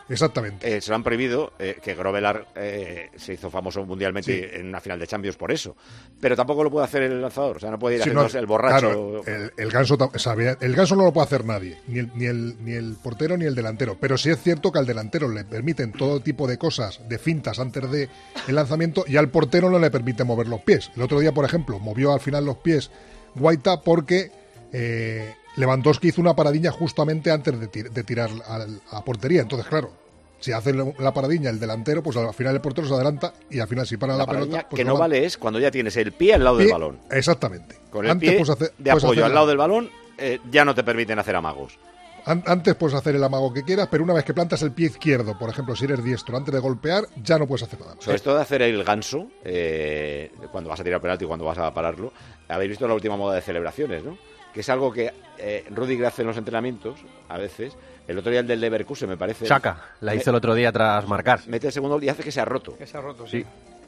Exactamente. Eh, se lo han prohibido, eh, que Grovelar eh, se hizo famoso mundialmente Sí. en una final de Champions por eso. Pero tampoco lo puede hacer el lanzador. O sea, no puede ir Sí, haciéndose no, el borracho. claro, el, el ganso, o sea, el ganso no lo puede hacer nadie, ni el, ni, el, ni el portero ni el delantero. Pero sí es cierto que al delantero le permiten todo tipo de cosas, de fintas antes de el lanzamiento, y al portero no le permite mover los pies. El otro día, por ejemplo, movió al final los pies Guaita porque eh, Lewandowski hizo una paradiña justamente antes de, tir- de tirar al- a portería. Entonces, claro. Si hace la paradiña el delantero, pues al final el portero se adelanta y al final si para la, La pelota... pues que no va- vale es cuando ya tienes el pie al lado del balón. Exactamente. Con el Antes pie hacer- de puedes apoyo al la- lado del balón eh, ya no te permiten hacer amagos. An- Antes puedes hacer el amago que quieras, pero una vez que plantas el pie izquierdo, por ejemplo, si eres diestro, antes de golpear, ya no puedes hacer nada. Sobre esto de hacer el ganso, eh, cuando vas a tirar penalti y cuando vas a pararlo, habéis visto la última moda de celebraciones, ¿no? Que es algo que eh, Rudiger hace en los entrenamientos, a veces. El otro día el del Leverkusen, me parece. Saca, la hizo el otro día tras marcar. Mete el segundo gol y hace que se ha roto. Que se ha roto, Sí.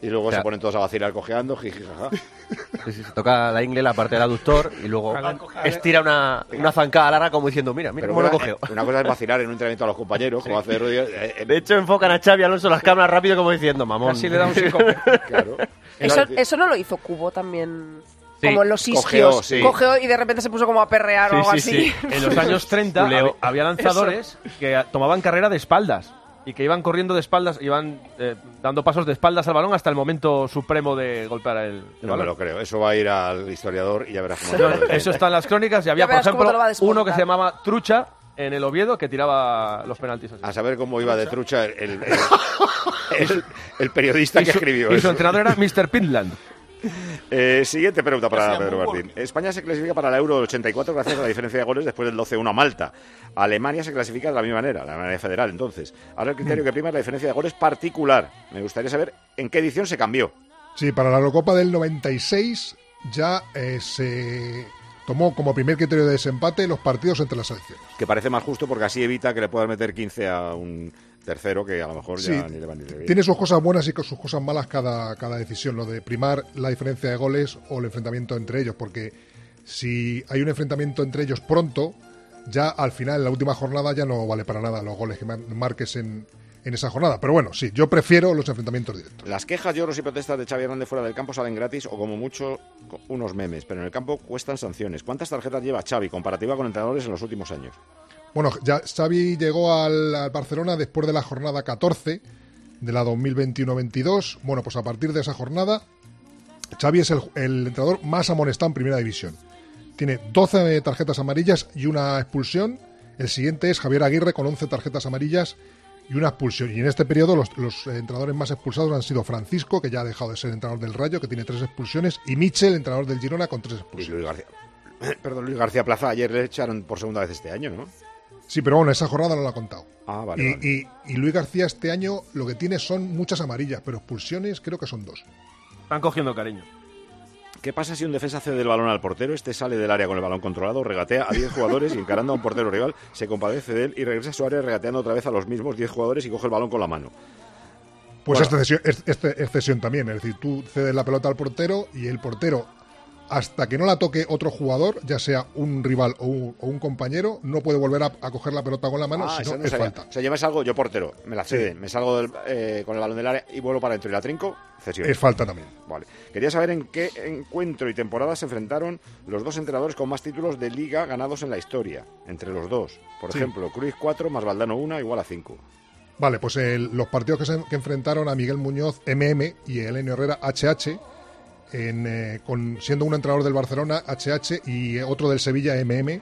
Y luego O sea- se ponen todos a vacilar cojeando, jiji, jaja. [LAUGHS] Sí, sí, se toca la ingle, la parte del aductor y luego Claro. estira una, una zancada larga como diciendo, mira, mira Pero cómo lo una, cogeo. una cosa es vacilar en un entrenamiento a los compañeros, como hace Rudiger. eh, eh, De hecho, enfocan a Xavi Alonso las cámaras rápido como diciendo, mamón. Casi le da un [LAUGHS] síncope. claro. Eso, eso no lo hizo Cubo también. Sí. Como en los isquios. Cogeó, sí. Cogeó y de repente se puso como a perrear o algo así. En los años 30 Julio. hab- había lanzadores que tomaban carrera de espaldas y que iban corriendo de espaldas, iban eh, dando pasos de espaldas al balón hasta el momento supremo de golpear el, el No me lo creo. Eso va a ir al historiador y ya verás cómo. [LAUGHS] No, eso está en las crónicas y había, por ejemplo, uno que se llamaba Trucha en el Oviedo que tiraba los penaltis así. A saber cómo iba de trucha el, el, el- [LAUGHS] el- el periodista Y que escribió y su eso. entrenador era Mr. Pindland. Eh, siguiente pregunta para Pedro Martín. España se clasifica para el Euro del 84 gracias a la diferencia de goles después del 12-1 a Malta. Alemania se clasifica de la misma manera, la Alemania federal entonces. Ahora el criterio que prima es la diferencia de goles particular. Me gustaría saber en qué edición se cambió. Sí, para la Eurocopa del 96 ya eh, se tomó como primer criterio de desempate los partidos entre las selecciones. Que parece más justo porque así evita que le puedan meter 15 a un tercero que a lo mejor ya Sí, ni le van ni le viene. Tiene sus cosas buenas y sus cosas malas cada, cada decisión, lo de primar la diferencia de goles o el enfrentamiento entre ellos, porque si hay un enfrentamiento entre ellos pronto, ya al final, en la última jornada, ya no vale para nada los goles que mar- marques en, en esa jornada. Pero bueno, sí, yo prefiero los enfrentamientos directos. Las quejas, lloros y protestas de Xavi Hernández fuera del campo salen gratis o como mucho unos memes, pero en el campo cuestan sanciones. ¿Cuántas tarjetas lleva Xavi comparativa con entrenadores en los últimos años? Bueno, ya Xavi llegó al, al Barcelona después de la jornada 14 de la 2021-22. Bueno, pues a partir de esa jornada, Xavi es el, el entrenador más amonestado en Primera División. Tiene 12 tarjetas amarillas y una expulsión. El siguiente es Javier Aguirre con 11 tarjetas amarillas y una expulsión. Y en este periodo los, los entrenadores más expulsados han sido Francisco, que ya ha dejado de ser entrenador del Rayo, que tiene tres expulsiones, y Michel, entrenador del Girona, con tres Y expulsiones. Luis García. [CLEARS THROAT] Perdón, Luis García Plaza ayer le echaron por segunda vez este año, ¿no? Sí, pero bueno, esa jornada no la ha contado. Ah, vale. y, vale. y- y Luis García este año lo que tiene son muchas amarillas, pero expulsiones creo que son dos. Están cogiendo cariño. ¿Qué pasa si un defensa cede el balón al portero? Este sale del área con el balón controlado, regatea a 10 jugadores y encarando a un portero rival, se compadece de él y regresa a su área regateando otra vez a los mismos 10 jugadores y coge el balón con la mano. Pues Bueno. esta cesión, es- esta excesión también, es decir, tú cedes la pelota al portero y el portero, hasta que no la toque otro jugador, ya sea un rival o un, o un compañero, no puede volver a, a coger la pelota con la mano, Ah, si no es falta. O sea, yo me salgo, yo portero, me la cede, me salgo del- eh, con el balón del área y vuelvo para adentro y la trinco, Es falta también. Vale. Quería saber en qué encuentro y temporada se enfrentaron los dos entrenadores con más títulos de liga ganados en la historia, entre los dos. Por Sí. ejemplo, Cruz 4 más Valdano 1 igual a 5. Vale, pues el- los partidos que, se, que enfrentaron a Miguel Muñoz MM y Elenio Herrera HH, en, eh, con, siendo un entrenador del Barcelona HH y otro del Sevilla MM.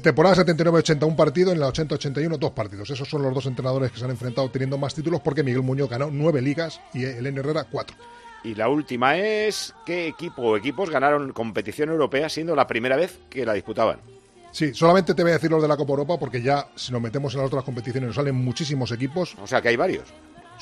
Temporada 79-80 un partido, en la 80-81 dos partidos. Esos son los dos entrenadores que se han enfrentado teniendo más títulos porque Miguel Muñoz ganó nueve ligas y Elenio Herrera cuatro. Y la última es qué equipo o equipos ganaron competición europea siendo la primera vez que la disputaban. Sí, solamente te voy a decir los de la Copa Europa porque ya si nos metemos en las otras competiciones nos salen muchísimos equipos. O sea que hay varios.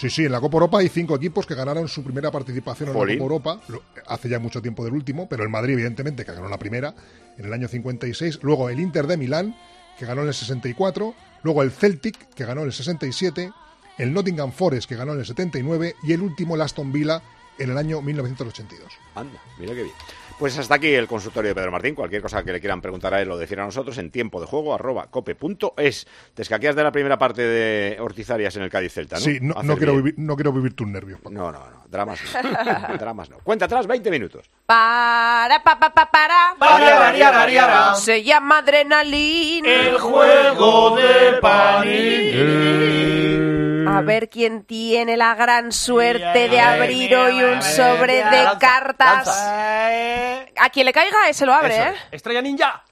Sí, sí, en la Copa Europa hay cinco equipos que ganaron su primera participación en la Copa Europa, hace ya mucho tiempo del último, pero el Madrid evidentemente que ganó la primera en el año 56, luego el Inter de Milán que ganó en el 64, luego el Celtic que ganó en el 67, el Nottingham Forest que ganó en el 79 y el último el Aston Villa en el año 1982. Anda, mira qué bien. Pues hasta aquí el consultorio de Pedro Martín. Cualquier cosa que le quieran preguntar a él o decir a nosotros en tiempo de juego arroba cope.es. Te escaqueas de la primera parte de Ortizarias en el Cádiz Celta, ¿no? Sí, no, quiero vivir, no quiero vivir tus nervios. No, no, no. Dramas no. [LAUGHS] Dramas no. Cuenta atrás, 20 minutos. Para, pa, pa, pa, para. Varia, varia. Se llama adrenalina. El juego de Panini. A ver quién tiene la gran suerte de abrir hoy un sobre de cartas. A quien le caiga, ese lo abre, Eso ¿eh? es. Estrella Ninja.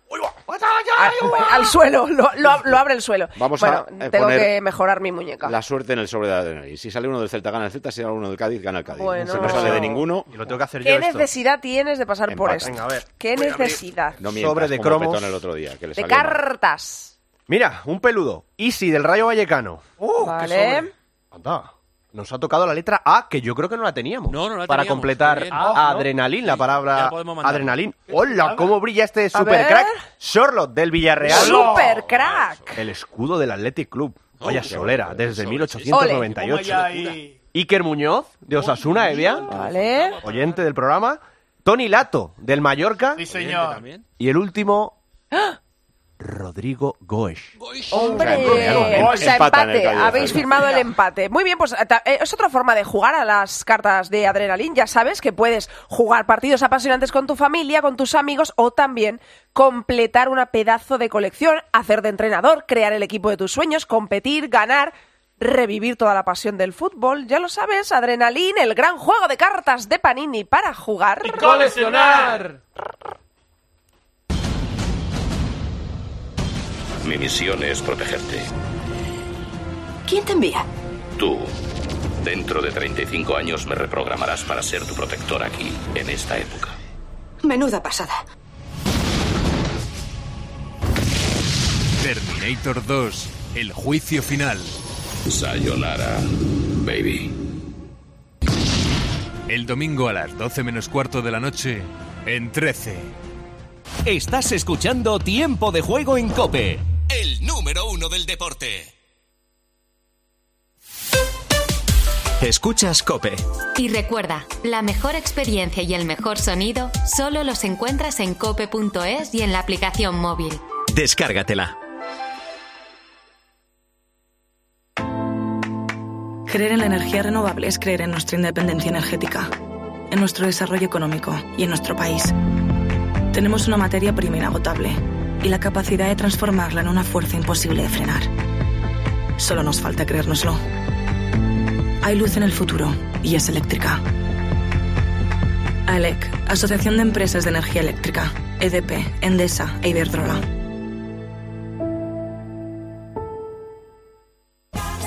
A- al suelo, lo, lo- lo abre el suelo. Vamos bueno, a, eh, tengo poner que mejorar mi muñeca. La suerte en el sobre de adrenalina. Si sale uno del Celta, gana el Celta. Si sale uno del Cádiz, gana el Cádiz. Bueno. Si no sale de ninguno, Y lo tengo que hacer ¿Qué yo esto. necesidad tienes de pasar por esto? Venga, a ver. ¿Qué necesidad? no mientas Sobre de como cromos. Petón el otro día. Que le De salió mal. cartas. Mira, un peludo. Easy del Rayo Vallecano. vale. Anda. Nos ha tocado la letra A, que yo creo que no la teníamos. No, no la Para teníamos, completar qué bien. a adrenalin, la Sí, palabra adrenalin. ¡Hola! ¿Cómo brilla este super crack? Charlotte del Villarreal. Super crack. El escudo del Athletic Club. Vaya Oh, qué solera, desde sobre, 1898. Iker Muñoz, de Osasuna, Evia. Vale. Oyente del programa. Tony Lato, del Mallorca. También. Y el último, Rodrigo Goes. Hombre, o sea, empate. Habéis firmado el empate. Muy bien, pues eh, es otra forma de jugar a las cartas de Adrenalin. Ya sabes que puedes jugar partidos apasionantes con tu familia, con tus amigos o también completar una pedazo de colección, hacer de entrenador, crear el equipo de tus sueños, competir, ganar. Revivir toda la pasión del fútbol, ya lo sabes, Adrenalin, el gran juego de cartas de Panini para jugar. ¡Coleccionar! Mi misión es protegerte. ¿Quién te envía? Tú, dentro de 35 años, me reprogramarás para ser tu protector aquí, en esta época. Menuda pasada. Terminator 2, el juicio final. Sayonara, baby. El domingo a las 12 menos cuarto de la noche, en 13. Estás escuchando Tiempo de Juego en Cope, el número uno del deporte. Escuchas Cope. Y recuerda, la mejor experiencia y el mejor sonido solo los encuentras en cope.es y en la aplicación móvil. Descárgatela. Creer en la energía renovable es creer en nuestra independencia energética, en nuestro desarrollo económico y en nuestro país. Tenemos una materia prima inagotable y la capacidad de transformarla en una fuerza imposible de frenar. Solo nos falta creérnoslo. Hay luz en el futuro y es eléctrica. AELEC, Asociación de Empresas de Energía Eléctrica, EDP, Endesa e Iberdrola.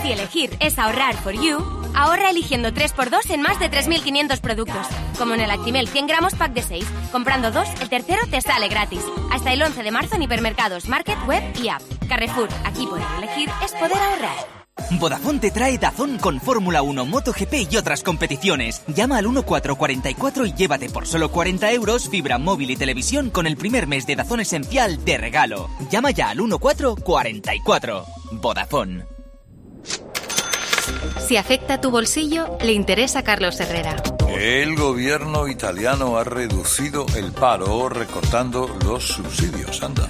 Si elegir es ahorrar for you, ahorra eligiendo 3x2 en más de 3.500 productos. Como en el Actimel 100 gramos pack de 6. Comprando dos, el tercero te sale gratis. Hasta el 11 de marzo en hipermercados, market, web y app. Carrefour, aquí poder elegir es poder ahorrar. Vodafone te trae Dazón con Fórmula 1, MotoGP y otras competiciones. Llama al 1444 y llévate por solo 40 euros fibra móvil y televisión con el primer mes de Dazón Esencial de regalo. Llama ya al 1444. Vodafone. Si afecta tu bolsillo, le interesa a Carlos Herrera. El gobierno italiano ha reducido el paro recortando los subsidios. Anda.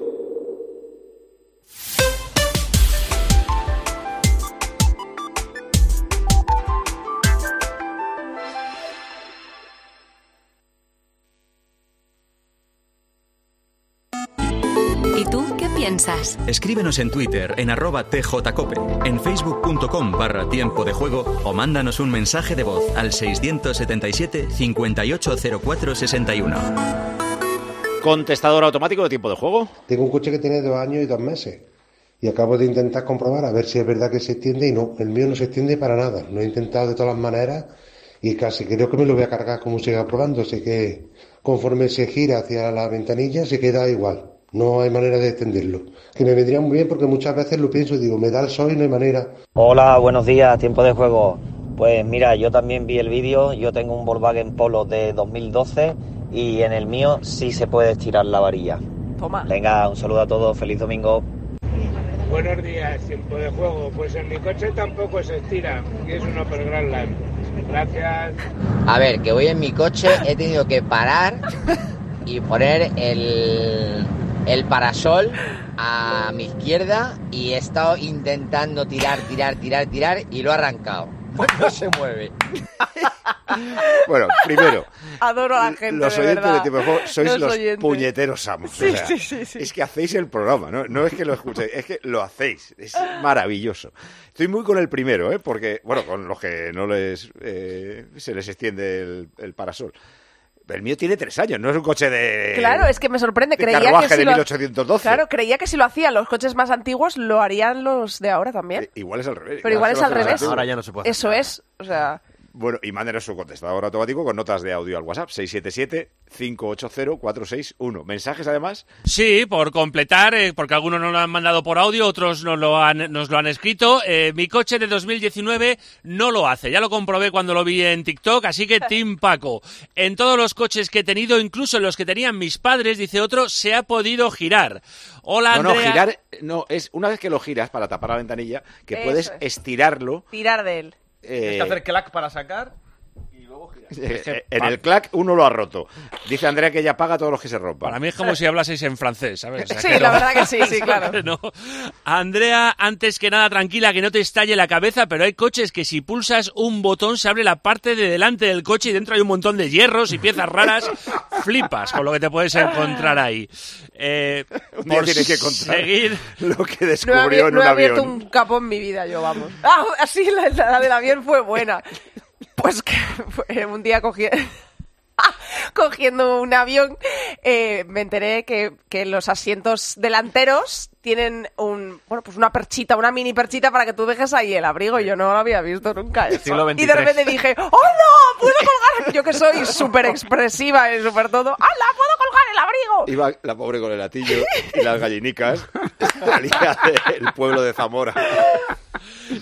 Piensas? Escríbenos en Twitter en arroba tjcope, en facebook.com barra tiempo de juego o mándanos un mensaje de voz al 677 580461. Contestador automático de tiempo de juego. Tengo un coche que tiene dos años y dos meses. Y acabo de intentar comprobar a ver si es verdad que se extiende y no, el mío no se extiende para nada. Lo he intentado de todas las maneras y casi creo que me lo voy a cargar como siga probando. Así que conforme se gira hacia la ventanilla se queda igual. No hay manera de extenderlo. Que me vendría muy bien porque muchas veces lo pienso y digo, me da el sol y no hay manera. Hola, buenos días, tiempo de juego. Pues mira, yo también vi el vídeo, yo tengo un Volkswagen Polo de 2012 y en el mío sí se puede estirar la varilla. Toma. Venga, un saludo a todos, feliz domingo. Buenos días, tiempo de juego. Pues en mi coche tampoco se estira, y es un Opel Grandland. Gracias. A ver, que voy en mi coche, he tenido que parar y poner el, el parasol a mi izquierda y he estado intentando tirar, tirar, tirar, tirar y lo he arrancado. [LAUGHS] No se mueve. Bueno, primero, Adoro a la gente. los oyentes de tiempo de juego sois Los puñeteros amos. Sí, o sea, sí, sí, sí. Es que hacéis el programa, ¿no? No es que lo escuchéis, es que lo hacéis. Es maravilloso. Estoy muy con el primero, ¿eh? Porque, bueno, con los que no les eh, se les extiende el, el parasol. El mío tiene tres años, no es un coche de. Claro, es que me sorprende. de Creía que si de lo... 1812. Claro, creía que si lo hacían los coches más antiguos, lo harían los de ahora también. Igual es al revés. Pero igual es al revés. Ahora ya no se puede hacer Eso es. O sea, Bueno, y mándenos su contestador automático con notas de audio al WhatsApp 677-580-461. Mensajes además. Sí, por completar, eh, porque algunos nos lo han mandado por audio, otros nos lo han, nos lo han escrito. Eh, mi coche de 2019 no lo hace. Ya lo comprobé cuando lo vi en TikTok, así que Team Paco. En todos los coches que he tenido, incluso en los que tenían mis padres, dice otro, se ha podido girar. Hola, no, no, Andrea. girar. No, es una vez que lo giras para tapar la ventanilla, que Eso puedes es. estirarlo. tirar de él. Eh, Tienes que hacer clac para sacar luego girar. eh, en el clac uno lo ha roto. Dice Andrea que ella paga todos los que se rompan. Para mí es como si hablaseis en francés, ¿sabes? O sea, Sí, que la no- verdad que sí, [LAUGHS] sí, claro. no. Andrea, antes que nada, tranquila, que no te estalle la cabeza, pero hay coches que si pulsas un botón se abre la parte de delante del coche y dentro hay un montón de hierros y piezas raras. [LAUGHS] Flipas con lo que te puedes encontrar ahí. Eh, [LAUGHS] Un día por tienes que contar seguir... lo que No he, descubrió en no un he abierto avión. un capó en mi vida, yo, vamos. Ah, así la, la del avión fue buena. Pues que fue un día cogí... [LAUGHS] cogiendo un avión, eh, me enteré que, que los asientos delanteros tienen un, bueno, pues una perchita, una mini perchita para que tú dejes ahí el abrigo. Y yo no lo había visto nunca. eso. Y de 23. repente dije, ¡Oh no! ¡Puedo colgar! Yo que soy súper expresiva y súper todo. ¡Hala! ¡Puedo colgar el abrigo! Iba la pobre con el latillo y las gallinicas. [LAUGHS] Salía del pueblo de Zamora.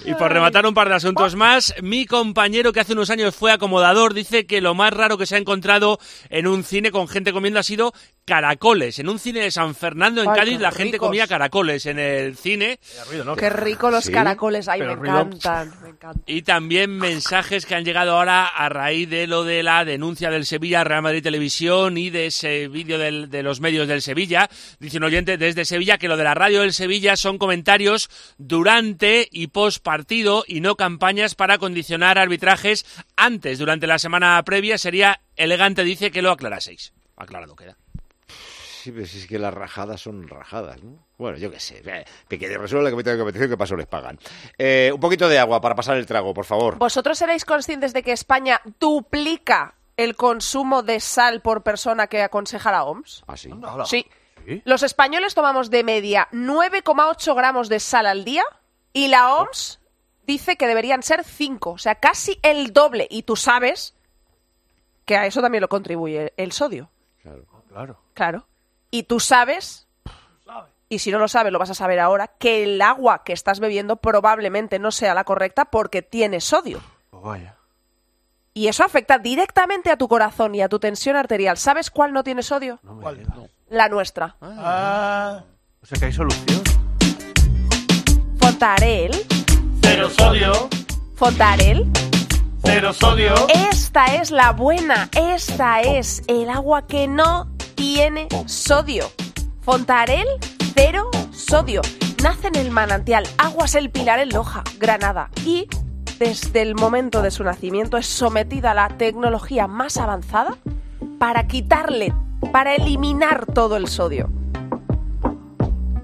Y por rematar un par de asuntos más, mi compañero que hace unos años fue acomodador dice que lo más raro que se ha encontrado en un cine con gente comiendo ha sido caracoles. En un cine de San Fernando, en Ay, Cádiz, la gente ricos. comía caracoles en el cine. Qué rico los Sí, caracoles. Ay, me encantan. me encantan. Y también mensajes que han llegado ahora a raíz de lo de la denuncia del Sevilla a Real Madrid Televisión y de ese vídeo del- de los medios del Sevilla. Dice un oyente desde Sevilla que lo de la radio del Sevilla son comentarios durante y post partido y no campañas para condicionar arbitrajes antes. Durante la semana previa sería elegante, dice, que lo aclaraseis. Aclarado queda. Sí, pero si es que las rajadas son rajadas, ¿no? Bueno, yo qué sé. eh, Que que resuelve la comité de competición que paso les pagan. Eh, un poquito de agua para pasar el trago, por favor. ¿Vosotros seréis conscientes de que España duplica el consumo de sal por persona que aconseja la OMS? ¿Ah, sí? Sí. Los españoles tomamos de media 9,8 gramos de sal al día y la OMS dice que deberían ser 5, o sea, casi el doble. Y tú sabes que a eso también lo contribuye el sodio. Claro. Claro. Y tú sabes, y si no lo sabes, lo vas a saber ahora, que el agua que estás bebiendo probablemente no sea la correcta porque tiene sodio. Pues vaya. Y eso afecta directamente a tu corazón y a tu tensión arterial. ¿Sabes cuál no tiene sodio? La nuestra. O sea que hay solución. Fontarel. Cero sodio. Fontarel. Cero sodio. Esta es la buena. Esta es el agua que no tiene sodio. Fontarel, cero sodio. Nace en el manantial Aguas El Pilar en Loja, Granada. Y desde el momento de su nacimiento es sometida a la tecnología más avanzada para quitarle, para eliminar todo el sodio.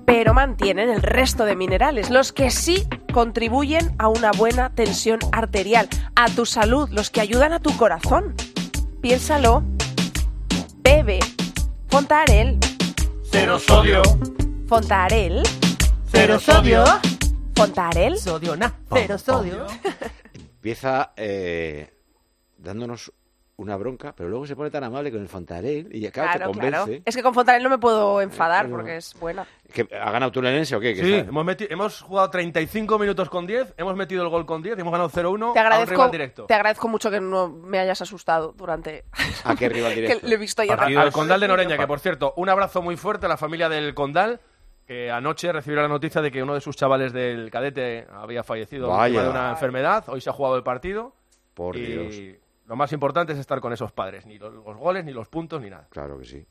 Pero mantienen el resto de minerales, los que sí contribuyen a una buena tensión arterial, a tu salud, los que ayudan a tu corazón. Piénsalo. Bebe. Fontarel. Cero sodio. Fontarel. Cero sodio. Fontarel. Sodio, na. Cero sodio. [LAUGHS] Empieza eh, dándonos una bronca, pero luego se pone tan amable con el Fontarel y claro, Claro, te claro. convence. Es que con Fontarel no me puedo enfadar Claro. porque es buena. ¿Que ¿Ha ganado Tulenense o qué? Que Sí, hemos, hemos jugado 35 minutos con 10, hemos metido el gol con 10 y hemos ganado 0-1 Te a un agradezco, rival directo. te agradezco mucho que no me hayas asustado durante... ¿A qué rival [LAUGHS] directo? que lo he visto ayer. Al, al Condal de Noreña, que por cierto, un abrazo muy fuerte a la familia del Condal, que anoche recibió la noticia de que uno de sus chavales del cadete había fallecido Vaya. de una enfermedad. Hoy se ha jugado el partido. Por y Dios. Lo más importante es estar con esos padres, ni los, los goles, ni los puntos, ni nada. Claro que sí.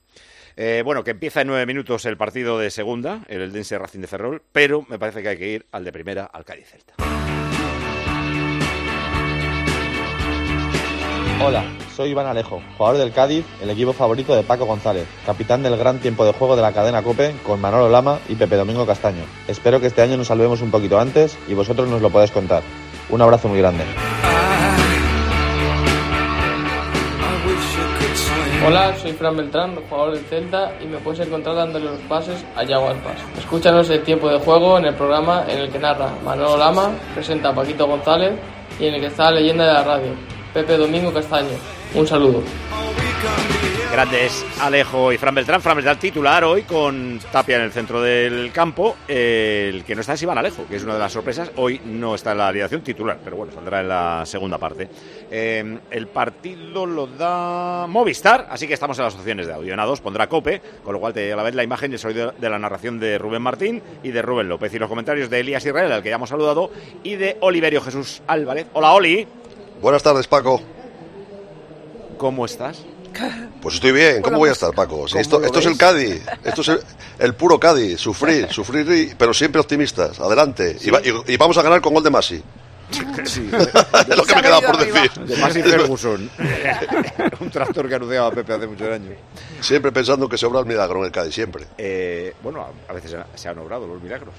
Eh, bueno, que empieza en nueve minutos el partido de segunda, el Eldense Racing de Ferrol, pero me parece que hay que ir al de primera, al Cádiz Celta. Hola, soy Iván Alejo, jugador del Cádiz, el equipo favorito de Paco González, capitán del gran tiempo de juego de la cadena Cope con Manolo Lama y Pepe Domingo Castaño. Espero que este año nos salvemos un poquito antes y vosotros nos lo podéis contar. Un abrazo muy grande. Hola, soy Fran Beltrán, jugador del Celta y me puedes encontrar dándole los pases a Yago Aspas. Escúchanos el tiempo de juego en el programa en el que narra Manolo Lama, presenta a Paquito González y en el que está la leyenda de la radio, Pepe Domingo Castaño. Un saludo. Grandes Alejo y Fran Beltrán. Fran Beltrán titular hoy con Tapia en el centro del campo. El que no está es Iván Alejo, que es una de las sorpresas. Hoy no está en la alineación titular, pero bueno, saldrá en la segunda parte. Eh, el partido lo da Movistar, así que estamos en las opciones de audio. En A2 pondrá Cope, con lo cual te a la vez la imagen y el sonido de la narración de Rubén Martín y de Rubén López. Y los comentarios de Elías Israel, al que ya hemos saludado, y de Oliverio Jesús Álvarez. Hola, Oli. Buenas tardes, Paco. ¿Cómo estás? Pues estoy bien. ¿Cómo voy a estar, Paco? Si esto, es el? Cádiz. Esto es el, el puro Cádiz. Sufrir, [LAUGHS] sufrir, pero siempre optimistas. Adelante. Y, va- y- y vamos a ganar con gol de Masi. Sí. [LAUGHS] es lo que me queda por decir. De Masi Ferguson. [LAUGHS] Un tractor que anunciaba Pepe hace muchos años. Siempre pensando que se obra el milagro en el Cádiz, siempre. Eh, bueno, a, a veces se han obrado los milagros.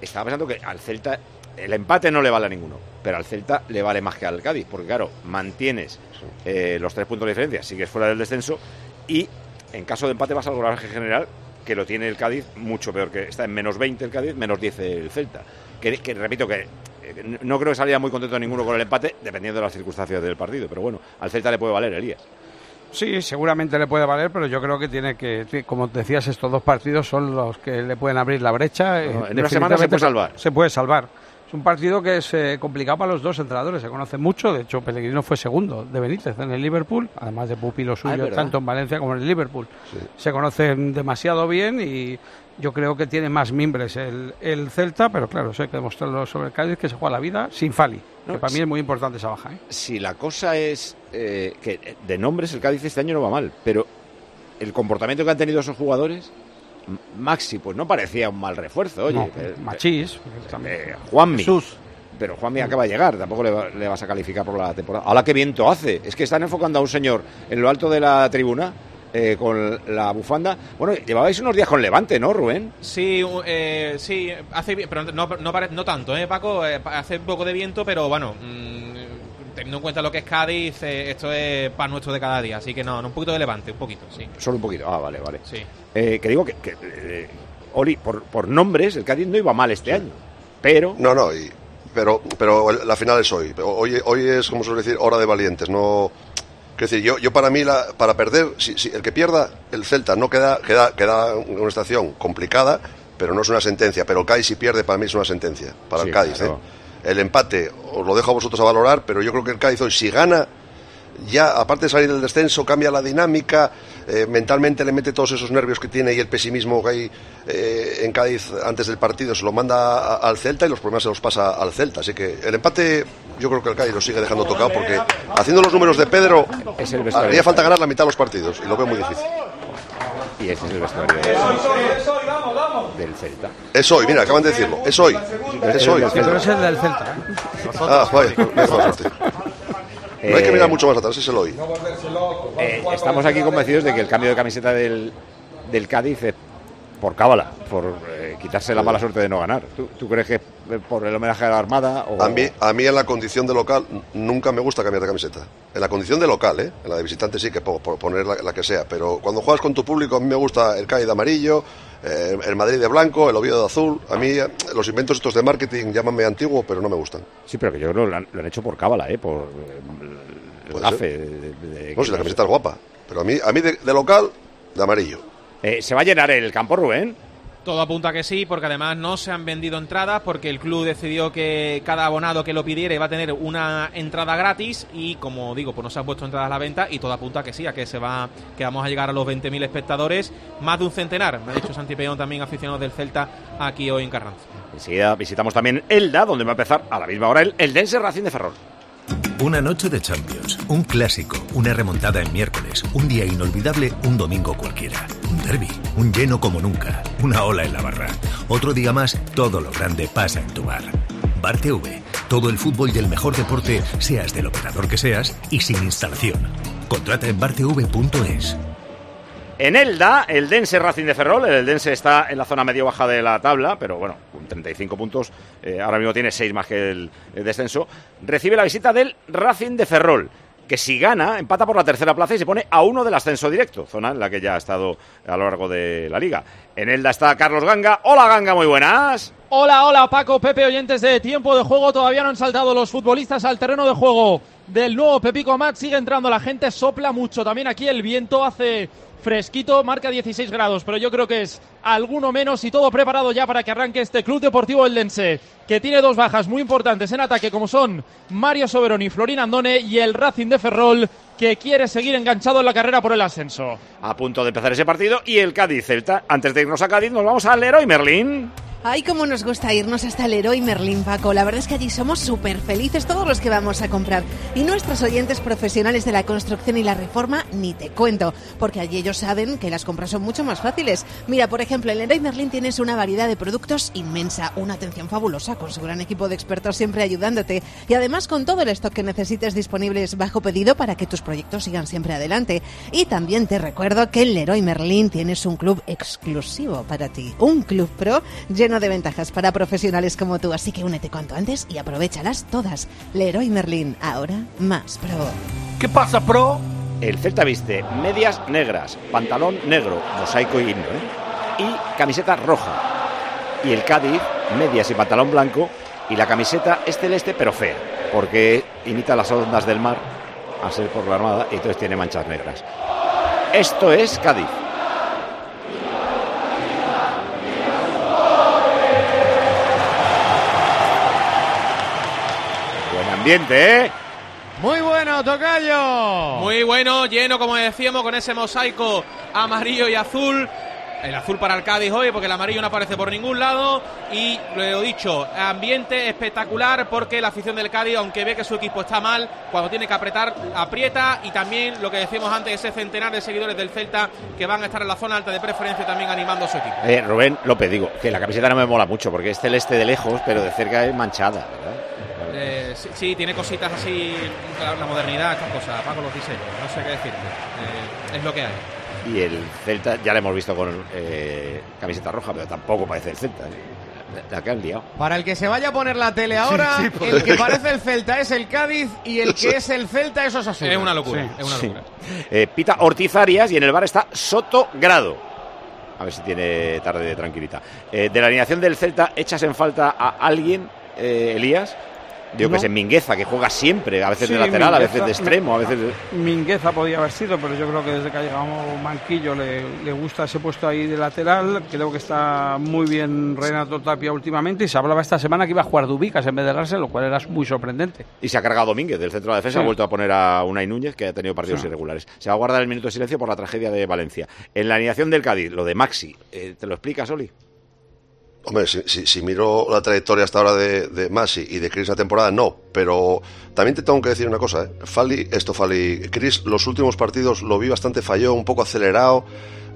Estaba pensando que al Celta el empate no le vale a ninguno, pero al Celta le vale más que al Cádiz, porque claro, mantienes eh, los tres puntos de diferencia, sigues fuera del descenso y en caso de empate vas al golaje general, que lo tiene el Cádiz mucho peor, que está en menos 20 el Cádiz, menos 10 el Celta. Que, que repito que eh, no creo que saliera muy contento ninguno con el empate, dependiendo de las circunstancias del partido, pero bueno, al Celta le puede valer, Elías. Sí, seguramente le puede valer, pero yo creo que tiene que, como decías, estos dos partidos son los que le pueden abrir la brecha. eh, en una semana se puede salvar. Se puede salvar. Es un partido que es eh, complicado para los dos entrenadores, se conocen mucho, de hecho Pellegrino fue segundo de Benítez en el Liverpool, además de pupilo Ah, suyo tanto en Valencia como en el Liverpool. Se conocen demasiado bien y yo creo que tiene más mimbres el, el Celta, pero claro, eso hay que demostrarlo sobre el Cádiz que se juega la vida sin Fali, No, que para mí sí. es muy importante esa baja. ¿eh? Si la cosa es eh, que de nombres el Cádiz este año no va mal, pero el comportamiento que han tenido esos jugadores, Maxi, pues no parecía un mal refuerzo, oye. No, eh, Machís, eh, Juanmi. Jesús. Pero Juanmi acaba de llegar, tampoco le, va- le vas a calificar por la temporada. Ahora qué viento hace. Es que están enfocando a un señor en lo alto de la tribuna eh, con la bufanda. Bueno, llevabais unos días con Levante, ¿no, Rubén? Sí, eh, sí, hace, pero no, no, pare- no tanto, ¿eh, Paco? Eh, hace un poco de viento, pero bueno, mm, teniendo en cuenta lo que es Cádiz, eh, esto es pan nuestro de cada día, así que no, no, un poquito de levante, un poquito, sí. Solo un poquito. Ah, vale, vale. Sí. Eh, que digo que, que, eh, Oli, por, por nombres, el Cádiz no iba mal este año. Pero. No, no, y- pero, pero la final es hoy. Hoy, hoy es, como suele decir, hora de valientes. No, quiero decir, yo, yo para mí, la, para perder, si, si el que pierda, el Celta, no queda, queda, queda una estación complicada, pero no es una sentencia. Pero el Cádiz, si pierde, para mí es una sentencia, para Sí, el Cádiz. claro. ¿eh? El empate, os lo dejo a vosotros a valorar, pero yo creo que el Cádiz hoy, si gana, ya, aparte de salir del descenso, cambia la dinámica, eh, mentalmente le mete todos esos nervios que tiene y el pesimismo que hay eh, en Cádiz antes del partido, se lo manda a- al Celta y los problemas se los pasa al Celta. Así que el empate, yo creo que el Cádiz lo sigue dejando tocado porque haciendo los números de Pedro, haría falta ganar la mitad de los partidos y lo veo muy difícil. Y este es el vestuario del Celta. Es hoy, mira, acaban de decirlo, es hoy, es hoy. Es el del Celta. ¿eh? Ah, vaya. No hay que Eh, mirar mucho más atrás, es el hoy. Eh, estamos aquí convencidos de que el cambio de camiseta del, del Cádiz es por cábala, por eh, quitarse la mala suerte de no ganar. ¿Tú, tú crees que eh, por el homenaje a la Armada? O... A mí, a mí en la condición de local nunca me gusta cambiar de camiseta. En la condición de local, ¿eh? En la de visitante sí que puedo poner la, la que sea. Pero cuando juegas con tu público, a mí me gusta el Cádiz de amarillo, eh, el Madrid de blanco, el Oviedo de azul. A mí eh, los inventos estos de marketing llámame antiguo, pero no me gustan. Sí, pero que yo creo que lo han, lo han hecho por cábala, ¿eh? Por eh, el gafe. de- de- No, si la camiseta es guapa. Pero a mí, a mí de, de local, de amarillo. Eh, ¿Se va a llenar el campo, Rubén? Todo apunta que sí, porque además no se han vendido entradas, porque el club decidió que cada abonado que lo pidiera iba a tener una entrada gratis y, como digo, pues no se han puesto entradas a la venta y todo apunta que sí, a que se va, que vamos a llegar a los 20.000 espectadores, más de un centenar, me ha dicho Santi Peón, también aficionados del Celta, aquí hoy en Carranza. Enseguida visitamos también Elda, donde va a empezar a la misma hora el, el Dense Racing de Ferrol. Una noche de Champions, un clásico, una remontada en miércoles, un día inolvidable, un domingo cualquiera, un derby, un lleno como nunca, una ola en la barra. Otro día más, todo lo grande pasa en tu bar. Bar TV, todo el fútbol y el mejor deporte, seas del operador que seas y sin instalación. Contrata en bartv.es. En Elda, el Dense Racing de Ferrol. El Dense está en la zona medio-baja de la tabla, pero bueno, con 35 puntos. eh, ahora mismo tiene 6 más que el descenso. Recibe la visita del Racing de Ferrol, que si gana, empata por la tercera plaza y se pone a uno del ascenso directo, zona en la que ya ha estado a lo largo de la liga. En Elda está Carlos Ganga. Hola Ganga, muy buenas. Hola, hola Paco, Pepe, oyentes de tiempo de juego. Todavía no han saltado los futbolistas al terreno de juego del nuevo Pepico Amat. Sigue entrando la gente, sopla mucho. También aquí el viento hace fresquito, marca 16 grados, pero yo creo que es alguno menos y todo preparado ya para que arranque este Club Deportivo Eldense, que tiene dos bajas muy importantes en ataque, como son Mario Soberón y Florín Andone, y el Racing de Ferrol, que quiere seguir enganchado en la carrera por el ascenso. A punto de empezar ese partido y el Cádiz Celta. Antes de irnos a Cádiz, nos vamos al Leroy Merlín. Ay, cómo nos gusta irnos hasta el Leroy Merlin, Paco. La verdad es que allí somos súper felices todos los que vamos a comprar. Y nuestros oyentes profesionales de la construcción y la reforma, ni te cuento, porque allí ellos saben que las compras son mucho más fáciles. Mira, por ejemplo, en Leroy Merlin tienes una variedad de productos inmensa, una atención fabulosa, con su gran equipo de expertos siempre ayudándote. Y además con todo el stock que necesites disponibles bajo pedido para que tus proyectos sigan siempre adelante. Y también te recuerdo que en Leroy Merlin tienes un club exclusivo para ti. Un club pro de ventajas para profesionales como tú. Así que únete cuanto antes y aprovechalas todas. Leroy Merlin, ahora más pro. ¿Qué pasa, pro? El Celta viste medias negras, pantalón negro, mosaico y himno, ¿eh? y camiseta roja. Y el Cádiz, medias y pantalón blanco, y la camiseta es celeste pero fea, porque imita las ondas del mar, a ser por la armada, y entonces tiene manchas negras. Esto es Cádiz. Ambiente, ¿eh? Muy bueno, Tocayo. Muy bueno, lleno, como decíamos, con ese mosaico amarillo y azul. El azul para el Cádiz hoy, porque el amarillo no aparece por ningún lado. Y lo he dicho, ambiente espectacular, porque la afición del Cádiz, aunque ve que su equipo está mal, cuando tiene que apretar, aprieta. Y también lo que decíamos antes, ese centenar de seguidores del Celta que van a estar en la zona alta de preferencia también animando a su equipo. Eh, Rubén López, digo, que la camiseta no me mola mucho porque es celeste de lejos, pero de cerca es manchada, ¿verdad? Eh, sí, sí, tiene cositas así, la, la modernidad, estas cosas, Paco, los diseños, no sé qué decirte. Eh, es lo que hay. Y el Celta, ya lo hemos visto con eh, camiseta roja, pero tampoco parece el Celta. ¿eh? La, la que han liado. Para el que se vaya a poner la tele ahora, Sí, sí, el que parece el Celta es el Cádiz y el que es el Celta es Osasuna. Es una locura, es una locura. Eh, Pita Ortiz Arias y en el bar está Soto Grado. A ver si tiene tarde de tranquilita. Eh, de la alineación del Celta, ¿echas en falta a alguien, eh, Elías? Digo No. que es en Mingueza, que juega siempre, a veces Sí, de lateral, a veces de extremo, a veces de... Mingueza podía haber sido, pero yo creo que desde que ha llegado Manquillo le, le gusta ese puesto ahí de lateral. Creo que está muy bien Renato Tapia últimamente y se hablaba esta semana que iba a jugar Dubicas en vez de Garce, lo cual era muy sorprendente. Y se ha cargado Domínguez del centro de la defensa, Sí. ha vuelto a poner a Unai Núñez, que ha tenido partidos Sí. irregulares. Se va a guardar el minuto de silencio por la tragedia de Valencia. En la alineación del Cádiz, lo de Maxi, eh, ¿te lo explicas, Oli? Hombre, si, miro la trayectoria hasta ahora de, de Masi y de Chris la temporada, no. Pero también te tengo que decir una cosa, ¿eh? Fali, esto Fali, Chris, los últimos partidos lo vi bastante falló, un poco acelerado,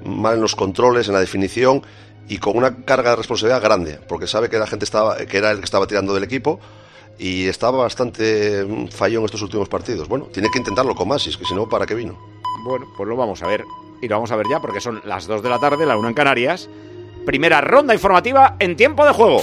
mal en los controles, en la definición y con una carga de responsabilidad grande, porque sabe que la gente estaba, que era el que estaba tirando del equipo y estaba bastante mm, falló en estos últimos partidos. Bueno, tiene que intentarlo con Masis, que si no, ¿para qué vino? Bueno, pues lo vamos a ver. Y lo vamos a ver ya porque son las 2 de la tarde, la 1 en Canarias. Primera ronda informativa en tiempo de juego.